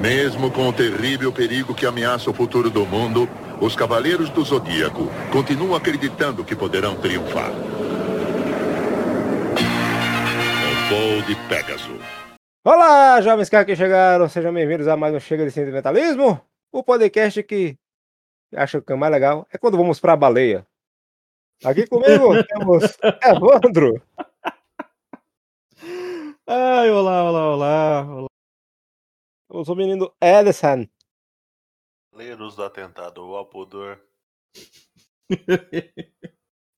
Mesmo com o terrível perigo que ameaça o futuro do mundo, os Cavaleiros do Zodíaco continuam acreditando que poderão triunfar. O voo de Pégaso. Olá, jovens que chegaram, sejam bem-vindos a mais um Chega de Sentimentalismo, o podcast que acho que é mais legal é quando vamos pra baleia. Aqui comigo temos Evandro. Ai, olá, olá, olá, olá. Eu sou o menino Edison. Leiros do atentado ao pudor.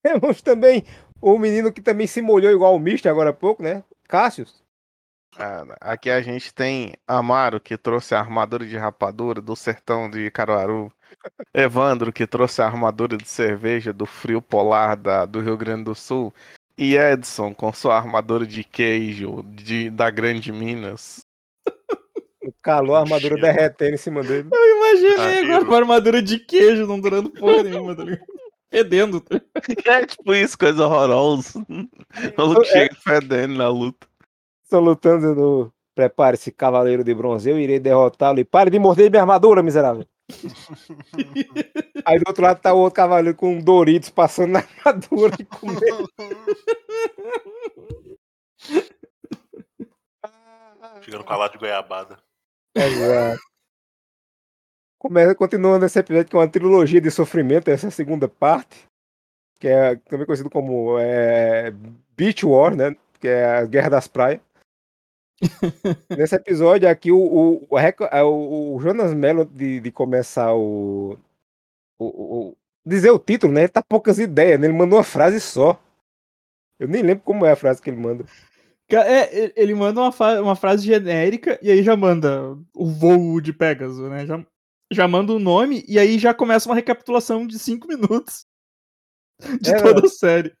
Temos também o menino que também se molhou igual o Mister agora há pouco, né? Cássius. Cara, aqui a gente tem Amaro, que trouxe a armadura de rapadura do sertão de Caruaru. Evandro, que trouxe a armadura de cerveja do frio polar da, do Rio Grande do Sul. E Edson, com sua armadura de queijo de, da Grande Minas. O calor, a armadura derretendo em cima dele. Eu imaginei ah, agora com a armadura de queijo não durando porra nenhuma, tá ligado? Fedendo. Tá é tipo isso, coisa horrorosa. O Luke é. chega fedendo na luta. Estão lutando no. Prepare-se, cavaleiro de bronze. Eu irei derrotá-lo e pare de morder minha armadura, miserável. Aí do outro lado tá o outro cavaleiro com um Doritos passando na armadura e comendo. Chegando com a lata de goiabada. Exato. Começa, continuando esse episódio que é uma trilogia de sofrimento, essa é a segunda parte, que é também conhecido como é, Beach War, né? Que é a Guerra das Praias. Nesse episódio aqui, o, o, o, é, o Jonas Mello de, de começar o, o, dizer o título, né? Ele tá poucas ideias, né? Ele mandou uma frase só. Eu nem lembro como é a frase que ele manda. É, ele manda uma, uma frase genérica e aí já manda o voo de Pegasus, né? Já, já manda o nome e aí já começa uma recapitulação de cinco minutos de é, toda a série.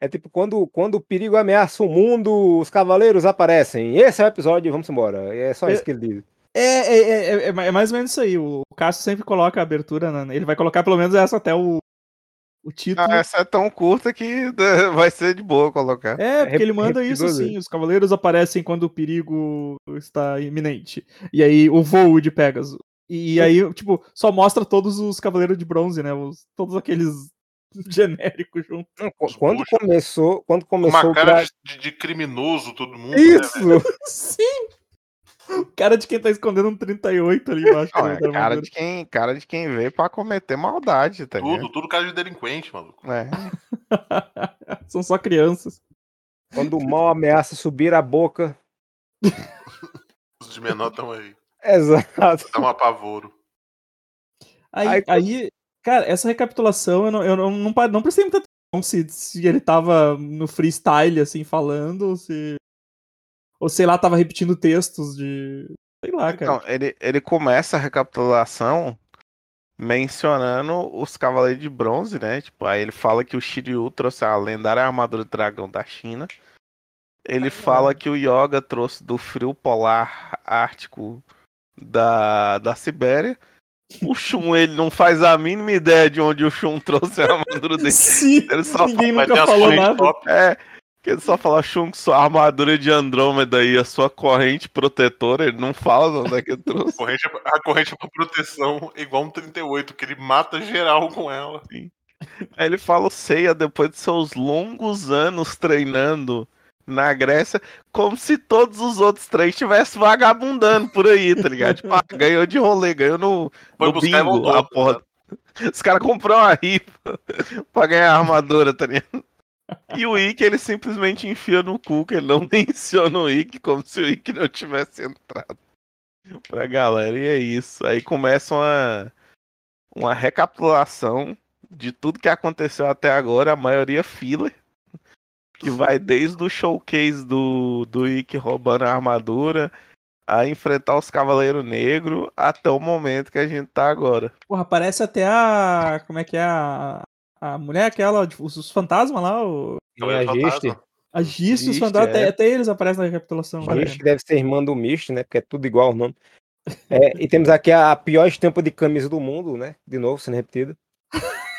É tipo, quando, quando o perigo ameaça o mundo, os cavaleiros aparecem. Esse é o episódio, vamos embora. É só é, isso que ele diz. É, é, é, é, mais ou menos isso aí. O Cássio sempre coloca a abertura, né? ele vai colocar pelo menos essa até o, o título. Ah, essa é tão curta que vai ser de boa colocar. É, porque ele manda isso sim. Os cavaleiros aparecem quando o perigo está iminente. E aí o voo de Pegasus. E aí, tipo, só mostra todos os cavaleiros de bronze, né? Os, todos aqueles genérico junto. Quando começou, quando começou uma cara de, de, criminoso todo mundo. Né, Isso. Né, Sim. Cara de quem tá escondendo um 38 ali embaixo. Não, é cara, de quem, cara de quem veio pra cometer maldade, tá Tudo, tudo cara de delinquente, maluco. É. São só crianças. Quando o mal ameaça subir a boca. Os de menor estão aí. Exato. Dá um apavoro. Aí, aí, aí, Cara, essa recapitulação eu não, eu não, não, não prestei muita atenção se, se ele tava no freestyle, assim, falando, ou se. Ou sei lá, tava repetindo textos de. Sei lá, cara. Então, ele, ele começa a recapitulação mencionando os Cavaleiros de Bronze, né? Tipo, aí ele fala que o Shiryu trouxe a lendária armadura do dragão da China. Ele fala que o Yoga trouxe do frio polar ártico da, da Sibéria. O Shun, ele não faz a mínima ideia de onde o Shun trouxe a armadura dele. Sim, ele só ninguém fala, nunca falou nada. Top. É, que ele só fala Shun com sua armadura de Andrômeda e a sua corrente protetora, ele não fala onde é que ele trouxe. A corrente, é a corrente é pra proteção igual um 38, que ele mata geral com ela. Sim. Aí ele fala o Seiya depois de seus longos anos treinando na Grécia, como se todos os outros três estivessem vagabundando por aí, tá ligado? Tipo, ah, ganhou de rolê, ganhou no, no bingo, a porra. Né? Os caras compraram uma rifa pra ganhar a armadura, tá ligado? E o Ick ele simplesmente enfia no cu, que ele não menciona o Ick, como se o Ick não tivesse entrado pra galera. E é isso. Aí começa uma, uma recapitulação de tudo que aconteceu até agora, a maioria filler que vai desde o showcase do, do Ikki roubando a armadura a enfrentar os Cavaleiros Negros até o momento que a gente tá agora. Porra, parece até a. Como é que é? A, a mulher aquela, os, os fantasmas lá, o. É a Giste. A Giste, os fantasmas, é. até, até, eles aparecem na recapitulação. A Giste deve ser irmã do Mist, né? Porque é tudo igual o nome. É, e temos aqui a pior estampa de camisa do mundo, né? De novo, sendo repetida.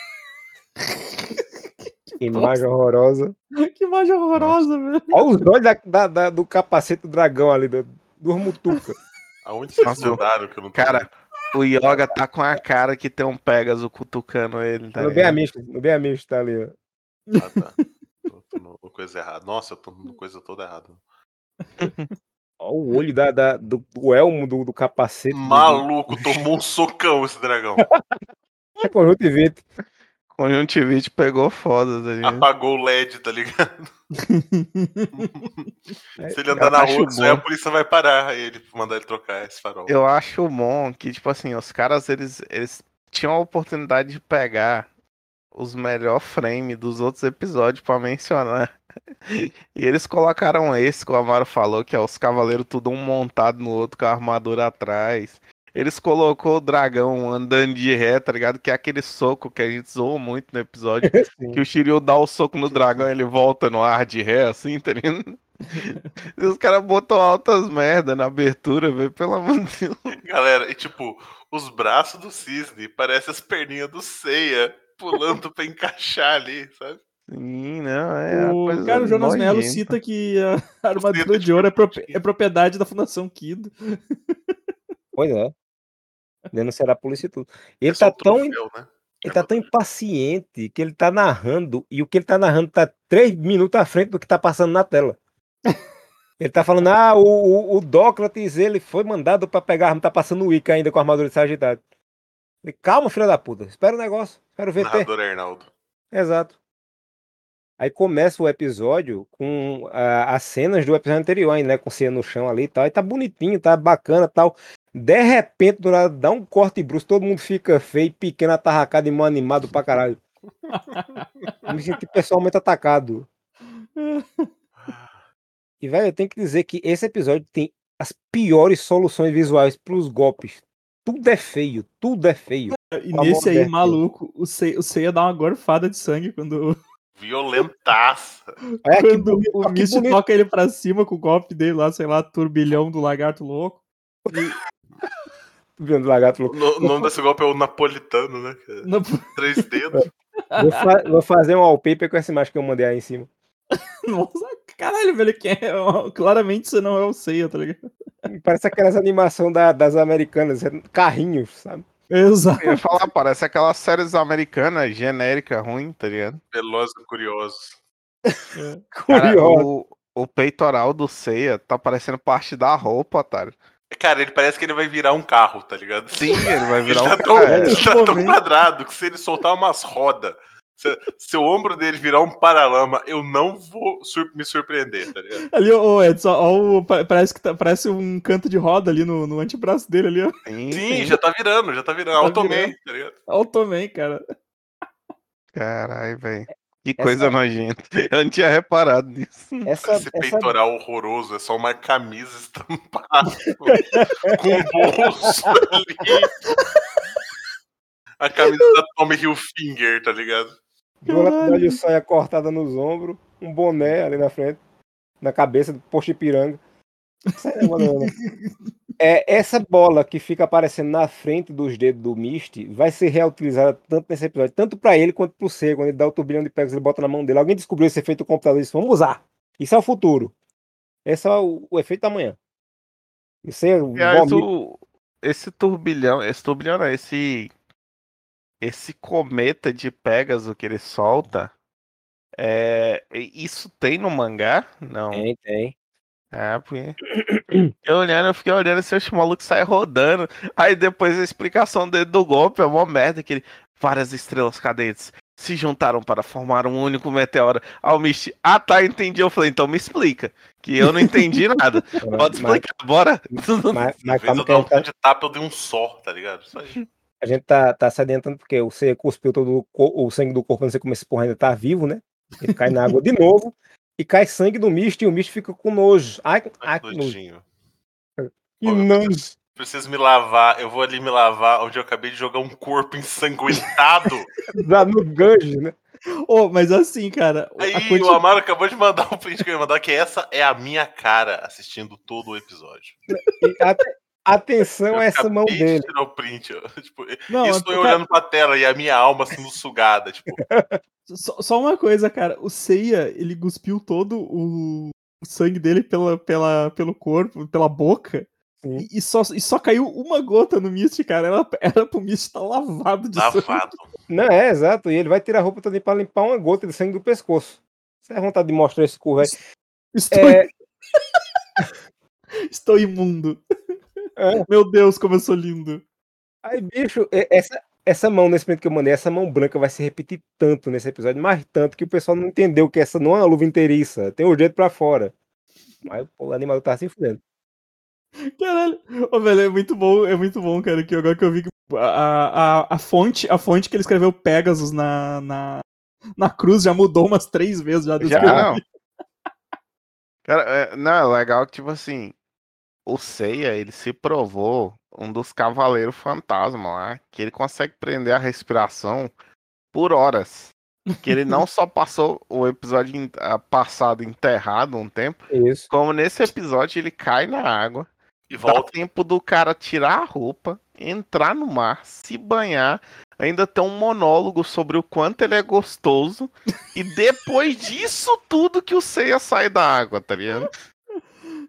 Que imagem horrorosa. Que imagem horrorosa, velho. Olha os olhos da, da, da, do capacete do dragão ali, do, duas mutucas. Aonde vocês Nossa, andaram que eu não tô Cara, o Yoga tá com a cara que tem um Pegasus cutucando ele. Tá no amisto, no bem amisto tá ali, ó. Ah, tá. Tô, tô no coisa errada. Nossa, eu tô no coisa toda errada. Ó, o olho da, da- do, do elmo do, do capacete. do- Maluco, tomou um socão esse dragão. É conjuntivite. Conjuntivite pegou foda, tá ligado? Apagou o LED, tá ligado? Se ele andar eu na rua, aí a bom. polícia vai parar ele, mandar ele trocar esse farol. Eu acho bom que, tipo assim, os caras, eles, eles tinham a oportunidade de pegar os melhores frames dos outros episódios pra mencionar. E eles colocaram esse que o Amaro falou, que é os cavaleiros tudo um montado no outro com a armadura atrás. Eles colocou o dragão andando de ré, tá ligado? Que é aquele soco que a gente zoou muito no episódio. Que o Shiryu dá o soco no dragão e ele volta no ar de ré, assim, tá ligado? E os caras botam altas merda na abertura, velho. Pelo amor de Deus. Galera, e tipo, os braços do cisne parecem as perninhas do Ceia pulando pra encaixar ali, sabe? Sim, não, é O, cara, o Jonas Melo cita que a armadura de ouro é, é propriedade da Fundação Kido. Pois é. Denunciará a polícia e tudo. Ele É tá tão, troféu, né? ele tá tão impaciente que ele tá narrando e o que ele tá narrando tá três minutos à frente do que tá passando na tela. Ele tá falando, ah, o, o, o Dócrates, ele foi mandado pra pegar, arma, tá passando o Ica ainda com a armadura de Sagitário. Ele, Calma, filha da puta, espera o negócio, espera o VT. Narrador Arnaldo. Exato. Aí começa o episódio com ah, as cenas do episódio anterior, ainda, né? Com Cia no chão ali e tal. E tá bonitinho, tá bacana tal. De repente, do nada, dá um corte brusco, todo mundo fica feio, pequeno, atarracado e mal animado pra caralho. Eu Me senti pessoalmente atacado. E, velho, eu tenho que dizer que esse episódio tem as piores soluções visuais pros golpes. Tudo é feio, tudo é feio. E nesse aí, maluco, o Seiya dá uma gorfada de sangue quando, Violentaça. É que, quando o que bonito. toca ele pra cima com o golpe dele lá, sei lá, turbilhão do lagarto louco. Vendo lagarto louco. O nome desse golpe é o napolitano, né? que é Não- Três dedos. Vou, fa- vou fazer um wallpaper com essa imagem que eu mandei aí em cima. Nossa, caralho, velho, quem é? Claramente você não é o Seiya, tá ligado? Parece aquelas animações da- das americanas, é carrinhos, sabe? Exato. Eu ia falar, parece aquelas séries americanas genérica ruim, tá ligado? Velozes e curiosos. Cara, Curioso. o, o peitoral do Seiya tá parecendo parte da roupa, otário. Cara, ele parece que ele vai virar um carro, tá ligado? Sim, ele vai Ele virar tá um tão, cara. ele tá tão quadrado que se ele soltar umas rodas, se, se o ombro dele virar um paralama, eu não vou sur- me surpreender, tá ligado? Ali, ô Edson, ó, o- pa- parece, que tá- parece um canto de roda ali no, no antebraço dele ali, ó. Sim, Sim, já tá virando, já tá virando. Tá Automei, tá ligado? Olha o também, cara. Caralho, velho. Que Essa- coisa nojenta. Eu não tinha reparado nisso. Essa, Esse essa, peitoral horroroso é só uma camisa estampada com bolso ali. A camisa da Tommy Hilfiger, tá ligado? Duas laterais de saia cortada nos ombros, um boné ali na frente, na cabeça, posto de piranga. Isso aí é. É, essa bola que fica aparecendo na frente dos dedos do Misty vai ser reutilizada tanto nesse episódio, tanto pra ele quanto pro C. Quando ele dá o turbilhão de pegas, ele bota na mão dele. Alguém descobriu esse efeito do computador e disse: Vamos usar. Isso é o futuro. Esse é o, o efeito da manhã. Isso é o Aliás, vomito. o- esse turbilhão, esse turbilhão não, esse esse cometa de Pegasus que ele solta, é, isso tem no mangá? Não. Tem, tem. Ah, porque eu olhando, eu fiquei olhando esse assim, maluco sai rodando. Aí depois a explicação dele do golpe é uma merda que ele várias estrelas cadentes se juntaram para formar um único meteoro. Aí o Misty, ah tá, entendi. Eu falei, então me explica, que eu não entendi nada. Pode Mas, explicar, bora. mas, mas vezes calma eu que dar um tá, de tapa, eu dei um só, tá ligado? Só isso. A gente tá, tá se adiantando porque o C cuspiu todo o, o sangue do corpo, não sei como esse porra ainda tá vivo, né? Ele cai na água de novo e cai sangue do Misty e o Misty fica com nojo. Ai, ai Ai, que nojo. nojinho. Que nojo. preciso, me lavar. Eu vou ali me lavar onde eu acabei de jogar um corpo ensanguentado. No ganjo, né? Ô, mas assim, cara. a Aí quanti- o Amaro acabou de mandar um print que eu ia mandar, que essa é a minha cara assistindo todo o episódio. E ate- atenção a essa mão de dele. tirar o print. ó. Tipo, Não, isso eu olhando pra tela e a minha alma sendo sugada. Tipo, Só, só uma coisa, cara. O Seiya, ele cuspiu todo o, sangue dele pela, pela, pelo corpo, pela boca. E, e, só, e só caiu uma gota no Mist, cara. Era, era pro Mist estar tá lavado de lavado. sangue. Não, é, exato. E ele vai tirar a roupa também pra limpar uma gota de sangue do pescoço. Você é vontade de mostrar esse cu, velho. Estou... É... Estou imundo. É. Meu Deus, como eu sou lindo. Aí, bicho, essa, essa mão nesse momento que eu mandei, essa mão branca vai se repetir tanto nesse episódio, mais tanto que o pessoal não entendeu que essa não é uma luva inteiriça, tem o jeito pra fora. Mas pô, o animal tá se fudendo. Caralho, oh, velho, é muito bom, é muito bom, cara, que agora que eu vi que a, a, a, fonte, a fonte que ele escreveu Pegasus na, na, na cruz já mudou umas três vezes já. Já, não. Cara, é, não, é legal que, tipo assim, o Seiya, ele se provou um dos cavaleiros fantasma lá, que ele consegue prender a respiração por horas. Que ele não só passou o episódio passado enterrado um tempo, Isso. como nesse episódio ele cai na água, e volta. Dá tempo do cara tirar a roupa, entrar no mar, se banhar, ainda ter um monólogo sobre o quanto ele é gostoso. e depois disso tudo que o Seiya sai da água, tá ligado?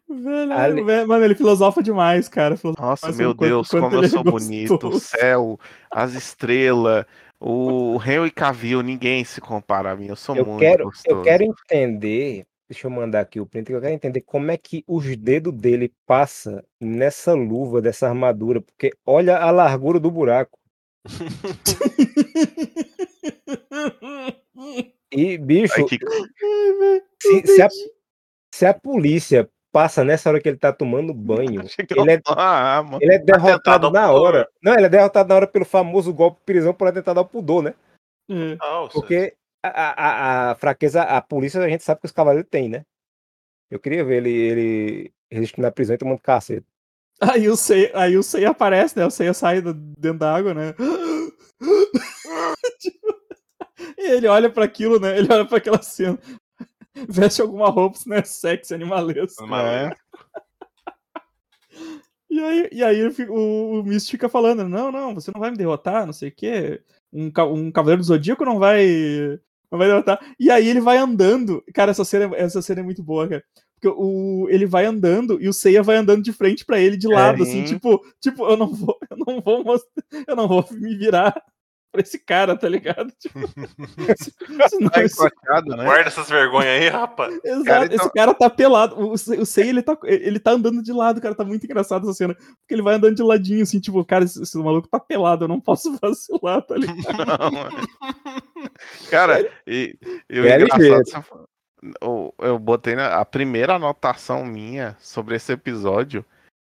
Velho, Ali... Mano, ele filosofa demais, cara. Filosofa Nossa, meu Deus, quanto, como eu sou é bonito. O céu, as estrelas, o Henry Cavill, ninguém se compara a mim. Eu sou eu muito quero, gostoso. Eu quero entender Deixa eu mandar aqui o print, eu quero entender como é que os dedos dele passa nessa luva dessa armadura, porque olha a largura do buraco. e, bicho, Ai, que... se, se, a, se, a, polícia passa nessa hora que ele tá tomando banho, ele é, ah, ele é derrotado na hora. Não, ele é derrotado na hora pelo famoso golpe prisão por atentado ao pudor, né? Hum. Porque a, a, a, fraqueza, a polícia a gente sabe que os cavaleiros têm, né? Eu queria ver ele, ele resistindo na prisão e tomando cacete. Aí o Sei, aí o Sei aparece, né? O Sei sai dentro da água, né? e ele olha para aquilo, né? Ele olha para aquela cena. Veste alguma roupa, né? Sexy, animalesco. É. E aí, e aí o, o Mist fica falando: Não, não, você não vai me derrotar, não sei o quê. Um, um Cavaleiro do Zodíaco não vai vai derrotar. E aí ele vai andando. Cara, essa cena, essa cena é muito boa, cara. Porque o, ele vai andando e o Seiya vai andando de frente para ele de lado, é, assim, tipo, tipo, eu não vou, eu não vou mostrar, eu não vou me virar pra esse cara, tá ligado? Tipo, senão, tá né? Guarda essas vergonhas aí, rapaz. Exato, cara, então... esse cara tá pelado. O, o Sei, ele tá, ele tá andando de lado, cara, tá muito engraçado essa cena. Porque ele vai andando de ladinho, assim, tipo, cara, esse, esse maluco tá pelado, eu não posso vacilar, tá ligado? Não, cara, e, e o é engraçado, eu, eu botei na, a primeira anotação minha sobre esse episódio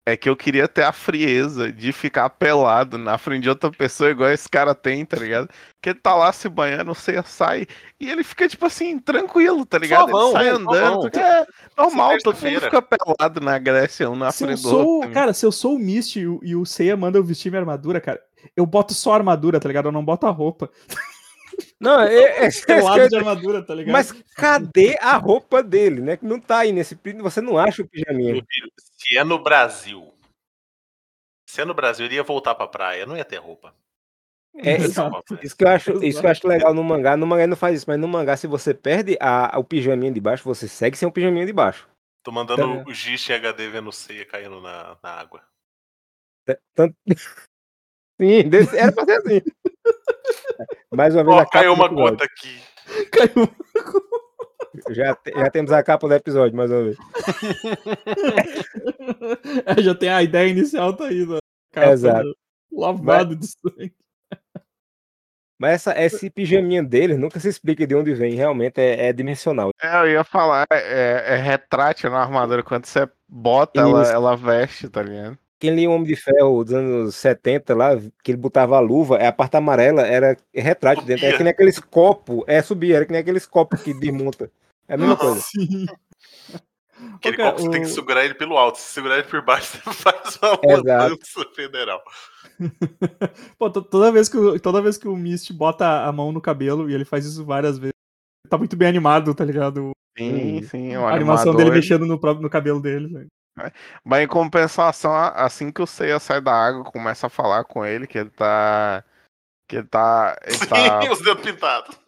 é que eu queria ter a frieza de ficar pelado na frente de outra pessoa, igual esse cara tem, tá ligado? Que ele tá lá se banhando, você sai, e ele fica, tipo assim, tranquilo, tá ligado? Vão, ele sai andando. É normal, todo mundo fica pelado na Grécia, um na se frente do outro. Cara, se eu sou o Mist e o, e o Seiya manda eu vestir minha armadura, cara, eu boto só a armadura, tá ligado? Eu não boto a roupa. Não, é, é, é lado de armadura, tá ligado? Mas cadê a roupa dele, né? Que não tá aí nesse você não acha o pijaminha. Se é no Brasil, se é no Brasil, ele ia voltar pra praia, não ia ter roupa. É, isso, isso, que eu acho, isso que eu acho legal no mangá. No mangá não faz isso, mas no mangá, se você perde a, o pijaminha de baixo, você segue sem o pijaminha de baixo. Tô mandando então, o Gist HD vendo ceia caindo na, na água. Tanto... Sim, desse, era pra ser assim. Mais uma vez oh, a caiu uma gota aqui. Caiu já, já temos a capa do episódio, mais uma vez. é, já tem a ideia inicial, tá aí. Né? Capa Exato. Lavado Mas... de sangue. Mas essa, esse pijaminha dele nunca se explica de onde vem, realmente é, é dimensional. É, eu ia falar, é, é retrátil na armadura, quando você bota, ela, ela veste, tá ligado? Quem lia o Homem de Ferro dos anos 70 lá, que ele botava a luva, é a parte amarela era retrátil dentro. É que nem aqueles copos, é subir, era que nem aqueles copos que desmonta. É a mesma coisa. Sim. Aquele okay, copo você tem que segurar ele pelo alto. Se segurar ele por baixo, você faz uma mudança federal. Pô, toda vez, que, toda vez que o Mist bota a mão no cabelo, e ele faz isso várias vezes, tá muito bem animado, tá ligado? Sim, sim. A animação dele mexendo no, no cabelo dele. Mas em compensação, assim que o Seiya sai da água, começa a falar com ele que ele tá. Que ele tá. Ele Sim, tá... os dedos pintados.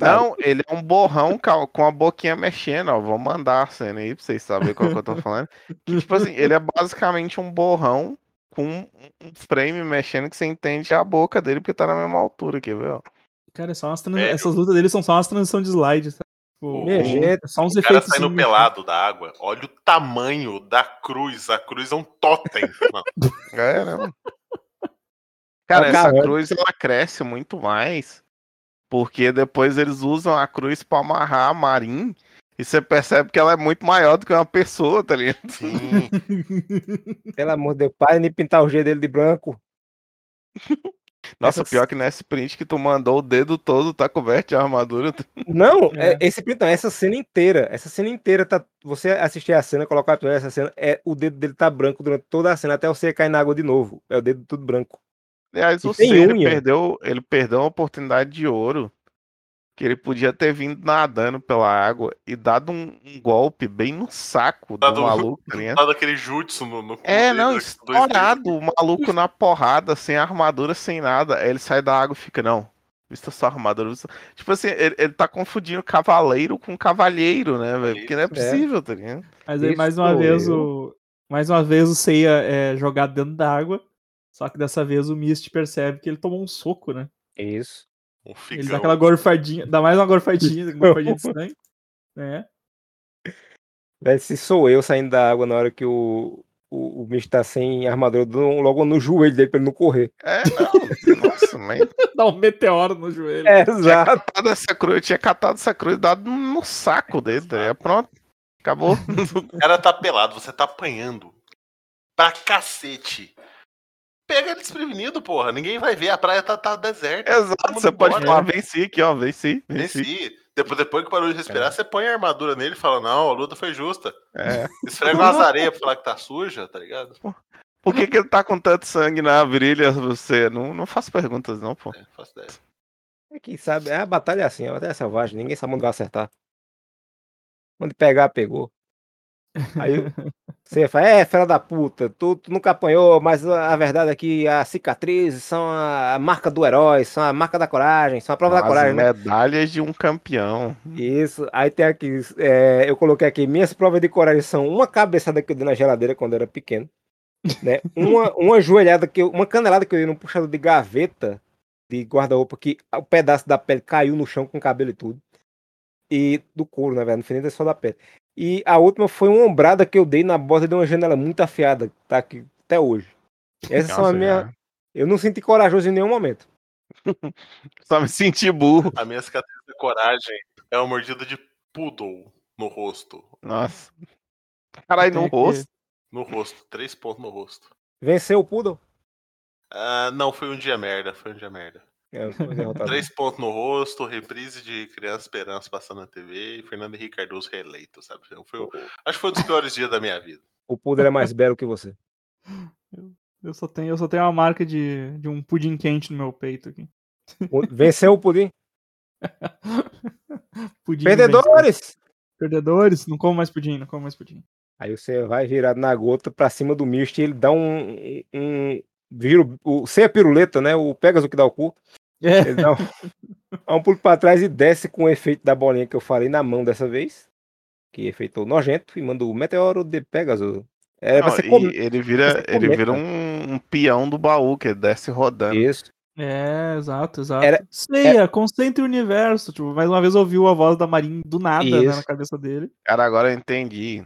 Não, ele é um borrão com a boquinha mexendo, ó. Vou mandar a cena aí pra vocês saberem qual que eu tô falando. Que, tipo assim, ele é basicamente um borrão com um frame mexendo que você entende a boca dele porque tá na mesma altura aqui, viu? Cara, é só umas trans... é, essas lutas dele são só umas transições de slide, o, é só uns o cara saindo pelado da água. Olha o tamanho da cruz. A cruz é um totem. é, né? Cara, essa cruz ela cresce muito mais. Porque depois eles usam a cruz para amarrar a Marin. E você percebe que ela é muito maior do que uma pessoa, tá ligado? Sim. Pelo amor de Deus, para de pintar o G dele de branco. Nossa, Essa... pior que nesse print que tu mandou o dedo todo tá coberto de armadura. Não, é. é. esse print não, essa cena inteira. Essa cena inteira tá. Você assistir a cena, colocar essa cena, é o dedo dele tá branco durante toda a cena, até você cair na água de novo. É o dedo tudo branco. Aliás, o C ele perdeu, ele perdeu uma oportunidade de ouro. Que ele podia ter vindo nadando pela água e dado um, um golpe bem no saco dado, do maluco. Né? Dado aquele jutsu no, no É, não, estourado. O maluco na porrada, sem armadura, sem nada. Aí ele sai da água e fica, não. Vista sua armadura. Vista... Tipo assim, ele, ele tá confundindo cavaleiro com cavalheiro, né, velho? Porque não é, é. possível, é. tá ligado? Mas aí, mais uma vez, o. Mais uma vez o Seiya é jogado dentro da água. Só que dessa vez o Mist percebe que ele tomou um soco, né? Isso. Um ele dá aquela gorfadinha, dá mais uma gorfadinha, uma gorfadinha de sangue. Né? Se sou eu saindo da água na hora que o, o, o Mist tá sem armadura, dou logo no joelho dele pra ele não correr. É, não. Nossa, mãe. Dá um meteoro no joelho. É, exato. Tinha catado essa cruz, tinha catado essa cruz dado no saco dele. É pronto. Acabou. O cara tá pelado, você tá apanhando. Pra cacete pega ele desprevenido, porra. Ninguém vai ver, a praia tá, tá deserta. Exato, você pode falar, venci aqui, ó, venci. Venci. venci. Depois, depois que parou de respirar, é. você põe a armadura nele e fala, não, a luta foi justa. É. Esfrega umas areias pra falar que tá suja, tá ligado? Por que, que ele tá com tanto sangue na virilha, você? Não, não faço perguntas, não, pô. É, faço ideia. É que sabe, é a batalha é assim, a batalha é selvagem, ninguém sabe onde vai acertar. Onde pegar, pegou. Aí você fala, é, fera da puta, tu, tu, nunca apanhou, mas a verdade é que as cicatrizes são a marca do herói, são a marca da coragem, são a prova As da coragem. Né? medalhas né? de um campeão. Isso, aí tem aqui, é, eu coloquei aqui, minhas provas de coragem são uma cabeçada que eu dei na geladeira quando eu era pequeno, né? uma, uma joelhada, que eu, uma canelada que eu dei num puxador de gaveta de guarda-roupa que o pedaço da pele caiu no chão com cabelo e tudo. E do couro, na verdade, não foi nem só da pele. E a última foi uma ombrada que eu dei na borda de uma janela muito afiada, tá aqui até hoje. Essas são a minha. Eu não senti corajoso em nenhum momento. Só me senti burro. A minha cicatriz de coragem é uma mordida de poodle no rosto. Nossa. Caralho, no rosto? No rosto. Três pontos no rosto. Venceu o poodle? Uh, não, foi um dia merda. Foi um dia merda. É, Três pontos no rosto, reprise de Criança Esperança passando na TV e Fernando Henrique Cardoso reeleito, sabe? Então, foi, acho que foi um dos piores dias da minha vida. O Puder é mais belo que você. Eu, só tenho, eu só tenho uma marca de, de um pudim quente no meu peito aqui. Venceu o pudim? pudim Perdedores! Venceu. Perdedores, não como mais pudim, não como mais pudim. Aí você vai virado na gota pra cima do misto e ele dá um. um vira o, sem a piruleta, né? O Pegasus que dá o cu. É. Ele dá um, dá um pulo pra trás e desce com o efeito da bolinha que eu falei na mão dessa vez. Que efeitou nojento e manda o meteoro de Pegasus. É, Não, com... Ele vira, ele vira um, um, peão do baú, que desce rodando. Isso. É, exato, exato. Era, Ceia, era... concentre o universo. Tipo, mais uma vez ouviu a voz da Marin do nada né, na cabeça dele. Cara, agora eu entendi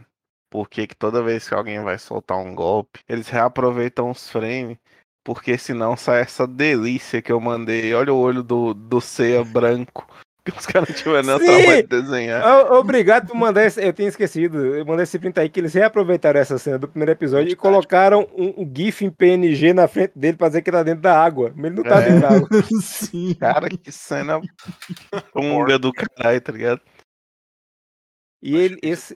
por que, que toda vez que alguém vai soltar um golpe, eles reaproveitam os frames porque senão sai essa delícia que eu mandei. Olha o olho do, do ceia branco. Que os caras tiveram trabalho de desenhar. Obrigado por mandar esse. Eu tinha esquecido. Eu mandei esse print aí que eles reaproveitaram essa cena do primeiro episódio e colocaram um, um, GIF em PNG na frente dele pra dizer que tá dentro da água. Mas ele não tá é. dentro da água. Sim. Cara, que cena longa do caralho, tá ligado? E ele, esse,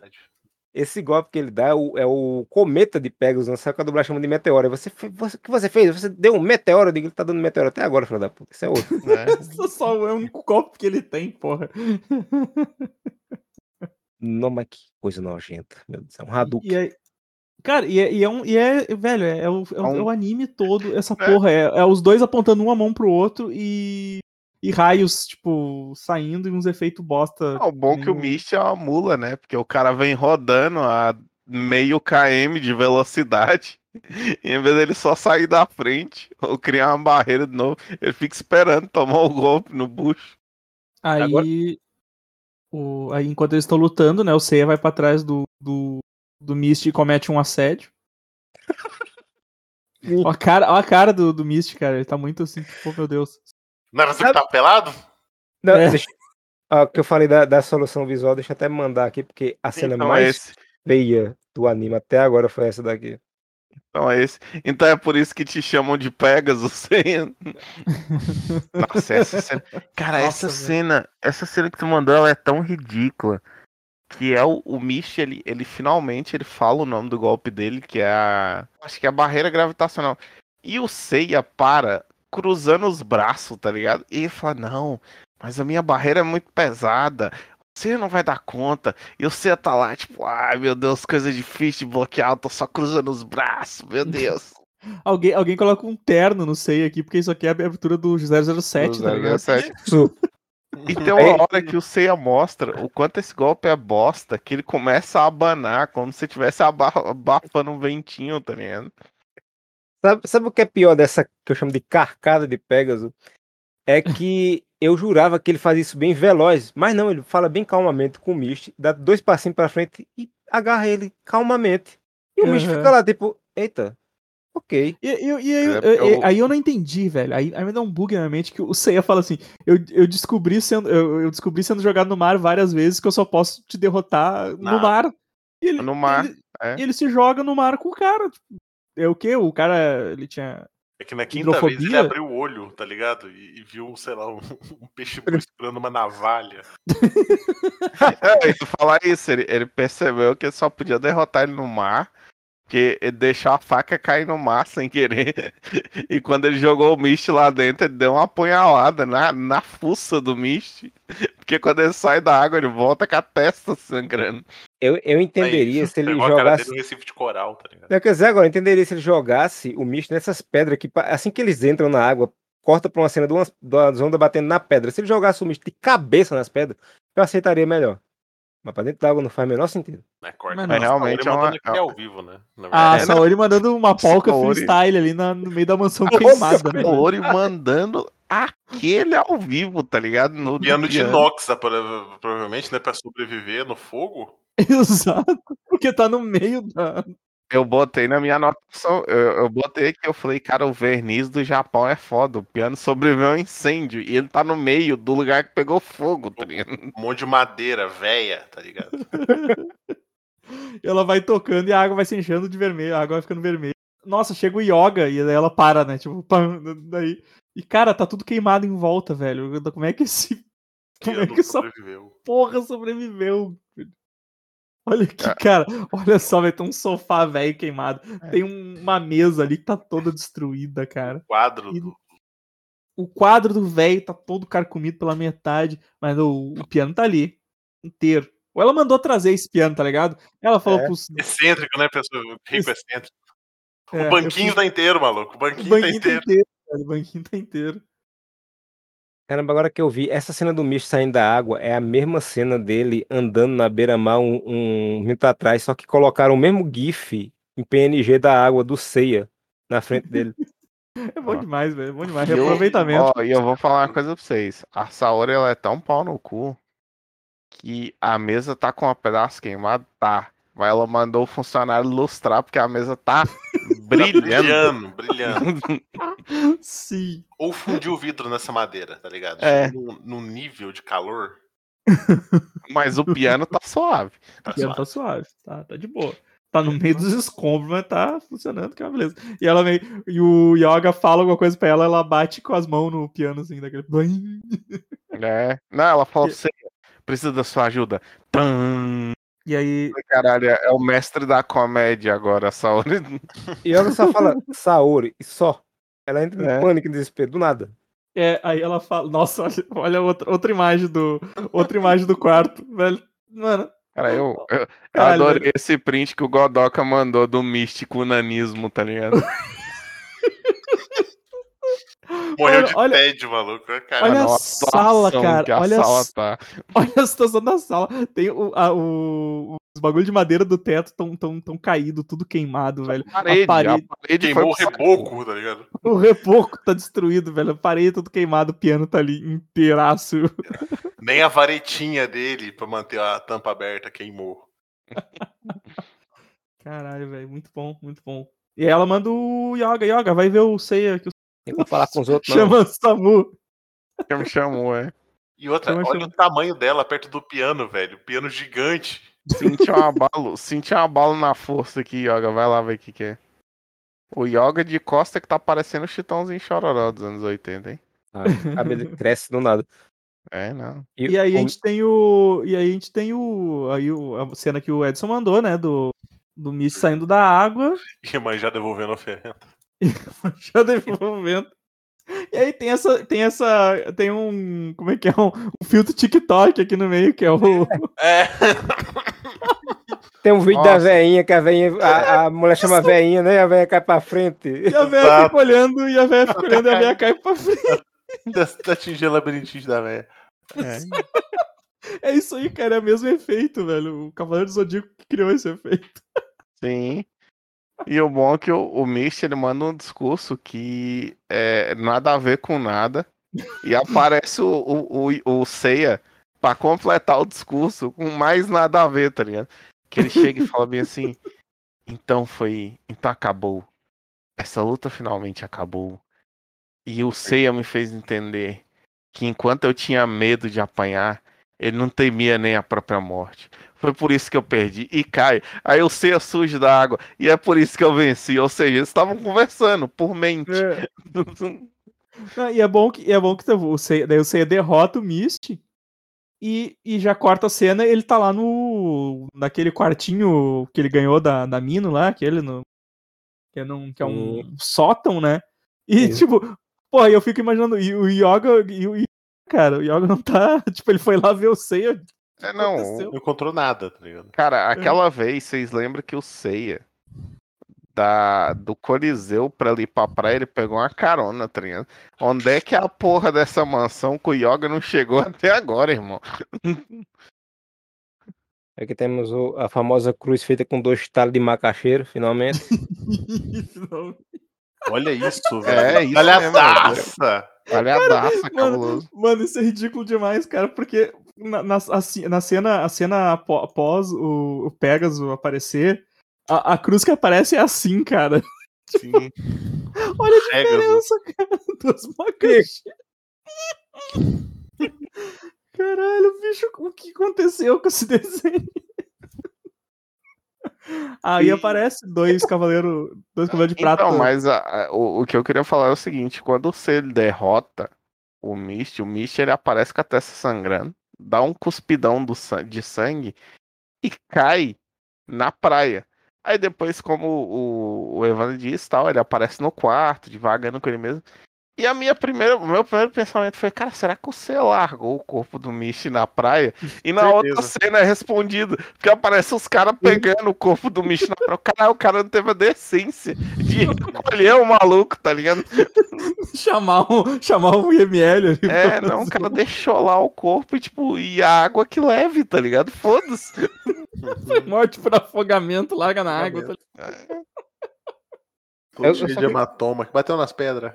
esse golpe que ele dá é o, é o cometa de Pegasus, né? Só que a dublagem chama de meteoro. Você, você, o que você fez? Você deu um meteoro, eu digo, ele tá dando meteoro até agora, filho da puta. Isso é outro. É. só é o único golpe que ele tem, porra. Não, mas que coisa nojenta. Meu Deus, é um Hadouken. E aí, cara, e é, e é, um. E é velho, é, é, o, é, o, é o anime todo, essa porra. É, é os dois apontando uma mão pro outro e e raios, tipo, saindo e uns efeitos bosta. o bom é que o Mist é uma mula, né? Porque o cara vem rodando a meio km de velocidade. E em vez dele só sair da frente ou criar uma barreira de novo, ele fica esperando tomar o golpe no bucho. Aí, Agora... o, aí enquanto eles estão lutando, né? O Seiya vai para trás do, do, do Mist e comete um assédio. Olha a cara, olha a cara do, do Mist, cara. Ele tá muito assim, tipo, meu Deus. Não era você que tá pelado? Não, é. deixa, ó, que eu falei da, da solução visual, deixa eu até mandar aqui, porque a cena então, mais feia do anime até agora foi essa daqui. Então é esse. Então é por isso que te chamam de Pegasus. Nossa, essa cena. Cara, Nossa, essa cena. Essa cena que tu mandou, ela é tão ridícula. Que é o, o Mish, ele, ele finalmente ele fala o nome do golpe dele, que é a. Acho que é a barreira gravitacional. E o Seiya para cruzando os braços, tá ligado? E ele fala, não, mas a minha barreira é muito pesada você não vai dar conta. E você tá lá, tipo, ai meu Deus, coisa difícil de bloquear, eu tô só cruzando os braços, meu Deus. alguém, alguém coloca um terno no sei aqui, porque isso aqui é a abertura do 007, tá ligado? 007. E tem uma hora que o Seiya mostra o quanto esse golpe é bosta, que ele começa a abanar, como se tivesse abafando um ventinho, tá ligado? Sabe, sabe o que é pior dessa que eu chamo de carcada de Pegasus? É que eu jurava que ele fazia isso bem veloz, mas não, ele fala bem calmamente com o Mist, dá dois passinhos pra frente e agarra ele calmamente. E o uhum. Mist fica lá, tipo, eita, ok. E, e, e aí, é, eu... aí, eu não entendi, velho. Aí, aí me dá um bug na mente que o Seiya fala assim: eu, eu descobri sendo eu, eu, descobri sendo jogado no mar várias vezes que eu só posso te derrotar não. no mar. E ele, no mar. Ele, é. ele se joga no mar com o cara. É o que? O cara, ele tinha é que na quinta vez ele abriu o olho, tá ligado? E, e viu, sei lá, um, um peixe segurando uma navalha. é, e falar isso, ele, ele percebeu que só podia derrotar ele no mar que ele deixou a faca cair no mar sem querer. E quando ele jogou o Mist lá dentro, ele deu uma apunhalada na, na fuça do Mist. Porque quando ele sai da água, ele volta com a testa sangrando. Eu, eu entenderia Aí, se ele jogasse. Recife de coral, tá ligado? Não, quer dizer, agora, eu entenderia se ele jogasse o Mist nessas pedras que, assim que eles entram na água, corta pra uma cena de uma, de uma onda batendo na pedra. Se ele jogasse o Mist de cabeça nas pedras, eu aceitaria melhor. Mas pra dentro d'água não faz o menor sentido. É, corta. Mas, realmente é uma... aqui ao vivo, né? Ah, Saori mandando uma polca Saori... freestyle ali na, no meio da mansão queimada, né? Saori mandando aquele ao vivo, tá ligado? No piano de inox, provavelmente, né? Pra sobreviver no fogo. Exato, porque tá no meio da, eu botei na minha anotação, eu, eu botei que eu falei, cara, o verniz do Japão é foda. O piano sobreviveu a um incêndio e ele tá no meio do lugar que pegou fogo, tá ligado? Um monte de madeira velha, tá ligado? ela vai tocando e a água vai se enchendo de vermelho, a água vai ficando vermelha. Nossa, chega o yoga e daí ela para, né? Tipo, pam, daí. E cara, tá tudo queimado em volta, velho. Como é que esse. Como é que essa porra sobreviveu? Olha aqui, cara. Olha só, vai ter um sofá velho queimado. É. Tem uma mesa ali que tá toda destruída, cara. O quadro e... do... O quadro do velho tá todo carcomido pela metade, mas o, o, piano tá ali, inteiro. Ou ela mandou trazer esse piano, tá ligado? Ela falou é. pros... Excêntrico, né, pessoa? Rico excêntrico. É, o banquinho tá inteiro, maluco. O banquinho, o banquinho tá, tá inteiro. Tá inteiro o banquinho tá inteiro. Caramba, agora que eu vi, essa cena do Mish saindo da água é a mesma cena dele andando na beira-mar um, um minuto atrás, só que colocaram o mesmo GIF em PNG da água do Ceia na frente dele. É bom demais, velho. É bom demais. Reaproveitamento. E eu vou falar uma coisa pra vocês. A Saori, ela é tão pau no cu que a mesa tá com um pedaço queimado, tá. Mas ela mandou o funcionário lustrar porque a mesa tá brilhando. brilhando, brilhando. Sim. Ou fundiu o vidro nessa madeira, tá ligado? É. No, no nível de calor. Mas o piano tá suave. Tá o piano suave. tá suave, tá, tá de boa. Tá no meio dos escombros, mas tá funcionando, que é uma beleza. E ela meio, e o Yoga fala alguma coisa pra ela, ela bate com as mãos no piano, assim, daquele. É. Não, ela fala, você precisa da sua ajuda. Tum. E aí. Caralho, é o mestre da comédia agora, Saori. E ela só fala Saori e só. Ela entra em é. pânico e desespero, do nada. É, aí ela fala, nossa, olha, outra, outra imagem do. Outra imagem do quarto, velho. Mano. Cara, eu, eu, eu adorei velho. esse print que o Godoka mandou do místico nanismo, tá ligado? Morreu de olha, tédio, maluco. Cara. Olha a sala, cara. Olha a, sala tá. olha a situação da sala. Tem o, a, o, os bagulhos de madeira do teto tão, tão, tão caído, tudo queimado, velho. A parede, a parede, a parede queimou o reboco, tá ligado? O reboco tá destruído, velho. A parede tudo queimado, o piano tá ali inteiraço. Nem a varetinha dele pra manter a tampa aberta queimou. Caralho, velho. Muito bom, muito bom. E ela manda o Yoga. Yoga, vai ver o Seiya. Que o... Tem que falar com os outros, Chama o Samu. Já me chamou, é. E outra, chama, olha chama. o tamanho dela perto do piano, velho. Piano gigante. Senti um abalo, senti um abalo na força aqui, Yoga. Vai lá ver o que, que é. O Yoga de costa que tá parecendo o Chitãozinho Chororó dos anos 80, hein? Ah, o cabelo cresce do nada. É, não. E, e aí a gente tem o. E aí a gente tem o. Aí o, a cena que o Edson mandou, né? Do, do Miss saindo da água. E mãe já devolvendo a oferenda. já devolvendo. E aí tem essa, tem essa, tem um, como é que é, um, um filtro TikTok aqui no meio, que é o... É. Tem um vídeo Nossa. da veinha, que a veinha, a, a mulher chama veinha, né, e a veinha cai pra frente. E a veinha fica olhando, e a veinha fica olhando, e a veinha cai pra frente. Tá, atingindo o labirintinho da veinha. É. é isso aí, cara, é o mesmo efeito, velho. O Cavaleiro do Zodíaco que criou esse efeito. Sim. E o bom é que o, o Mist ele manda um discurso que é nada a ver com nada. E aparece o, o, o, o Seiya pra completar o discurso com mais nada a ver, tá ligado? Que ele chega e fala bem assim. Então foi. Então acabou. Essa luta finalmente acabou. E o Seiya me fez entender que enquanto eu tinha medo de apanhar, ele não temia nem a própria morte. Foi por isso que eu perdi. E cai. Aí eu sei a sujo da água. E é por isso que eu venci. Ou seja, eles estavam conversando por mente. É. ah, e é bom que, é bom que o Seiya, daí o Seiya derrota o Mist. E, e já corta a cena, ele tá lá no. naquele quartinho que ele ganhou da, da Mino lá, aquele no. Que é, num, que é um sótão, né? E, tipo, porra, eu fico imaginando, e o Yoga, e o cara, o Yoga não tá. Tipo, ele foi lá ver o Seiya é, não. Não encontrou nada, tá ligado? Cara, é. aquela é. vez, vocês lembram que o Ceia da, do Coliseu pra ali pra praia, ele pegou uma carona, tá ligado? Onde é que é a porra dessa mansão com o Yoga não chegou até agora, irmão? Aqui temos o, a famosa cruz feita com dois talos de macaxeiro, finalmente. Olha isso, velho. É, isso Olha a taça. Olha a cabuloso. Mano, isso é ridículo demais, cara, porque na, na, a, na cena, a cena após o, o Pegasus aparecer, a, a, cruz que aparece é assim, cara. Sim. Olha a diferença, cara. Duas macas. Caralho, bicho, o que aconteceu com esse desenho? Aí aparece dois cavaleiros, dois cavaleiros de prata. Não, mas a, a, o, o, que eu queria falar é o seguinte: quando você derrota o Mist, o Mist ele aparece com a testa sangrando dá um cuspidão do, de sangue e cai na praia. Aí depois, como o, o Evandro disse, tal, ele aparece no quarto, devagando com ele mesmo. E a minha primeira, o meu primeiro pensamento foi, cara, será que você largou o corpo do Michi na praia? E na Certeza. outra cena é respondido, porque aparece os caras pegando o corpo do Michi na praia. Caralho, o cara não teve a decência de recolher o maluco, tá ligado? chamar um, chamar um IML ali. É, não, o cara deixou lá o corpo e, tipo, e a água que leve, tá ligado? Foda-se. Foi morte por afogamento, larga na água. Tá ligado? Todo cheio de hematoma, que bateu nas pedras.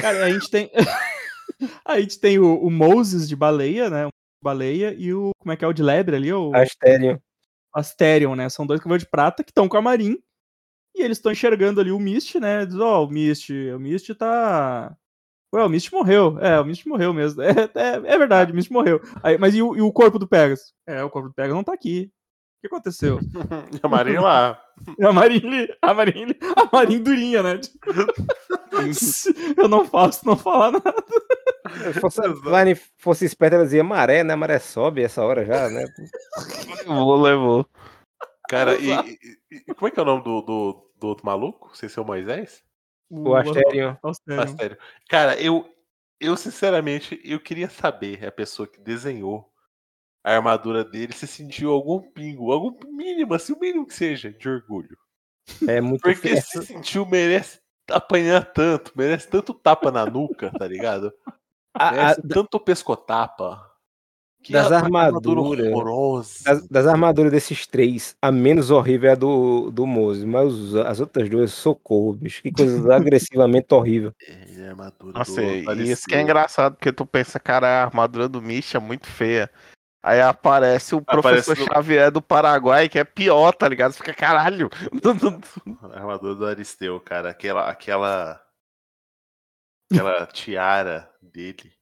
Cara, a gente tem. a gente tem o, o, Moses de baleia, né? Baleia e o. Como é que é o de lebre ali? O... Asterion. Asterion, né? São dois cavaleiros de prata que estão com a Marin. E eles estão enxergando ali o Mist, né? Diz, ó, oh, o Mist, o Mist tá. Ué, o Mist morreu. É, o Mist morreu mesmo. É, é, é verdade, o Mist morreu. Aí, mas e o, e o corpo do Pegasus? É, o corpo do Pegasus não tá aqui que aconteceu? a Marinha lá. A Marinha, a Marinha, a Marinha durinha, né? Eu não faço, não falar nada. Se fosse, Line fosse esperta, ela dizia maré, né? Maré sobe essa hora já, né? Levou, levou. Cara, e, e, e, como é que é o nome do, do, do outro maluco? Sem ser o Moisés? O, o Astério. Astério. Cara, eu, eu sinceramente, eu queria saber a pessoa que desenhou a armadura dele, você sentiu algum pingo, algum mínimo, assim, o mínimo que seja, de orgulho. É muito Porque se sentiu, merece apanhar tanto, merece tanto tapa na nuca, tá ligado? A, a, tanto pescotapa. Que das armaduras. Das, das, armaduras desses três, a menos horrível é a do, do Mose, mas as outras duas, socorro, bicho. Que coisa agressivamente horrível. É, armadura Nossa, do, e isso que é engraçado, porque tu pensa, cara, a armadura do Misha é muito feia. Aí aparece o aparece professor no... Xavier do Paraguai, que é pior, tá ligado? Você fica caralho. A armadura do Aristeu, cara. Aquela. Aquela, aquela tiara dele.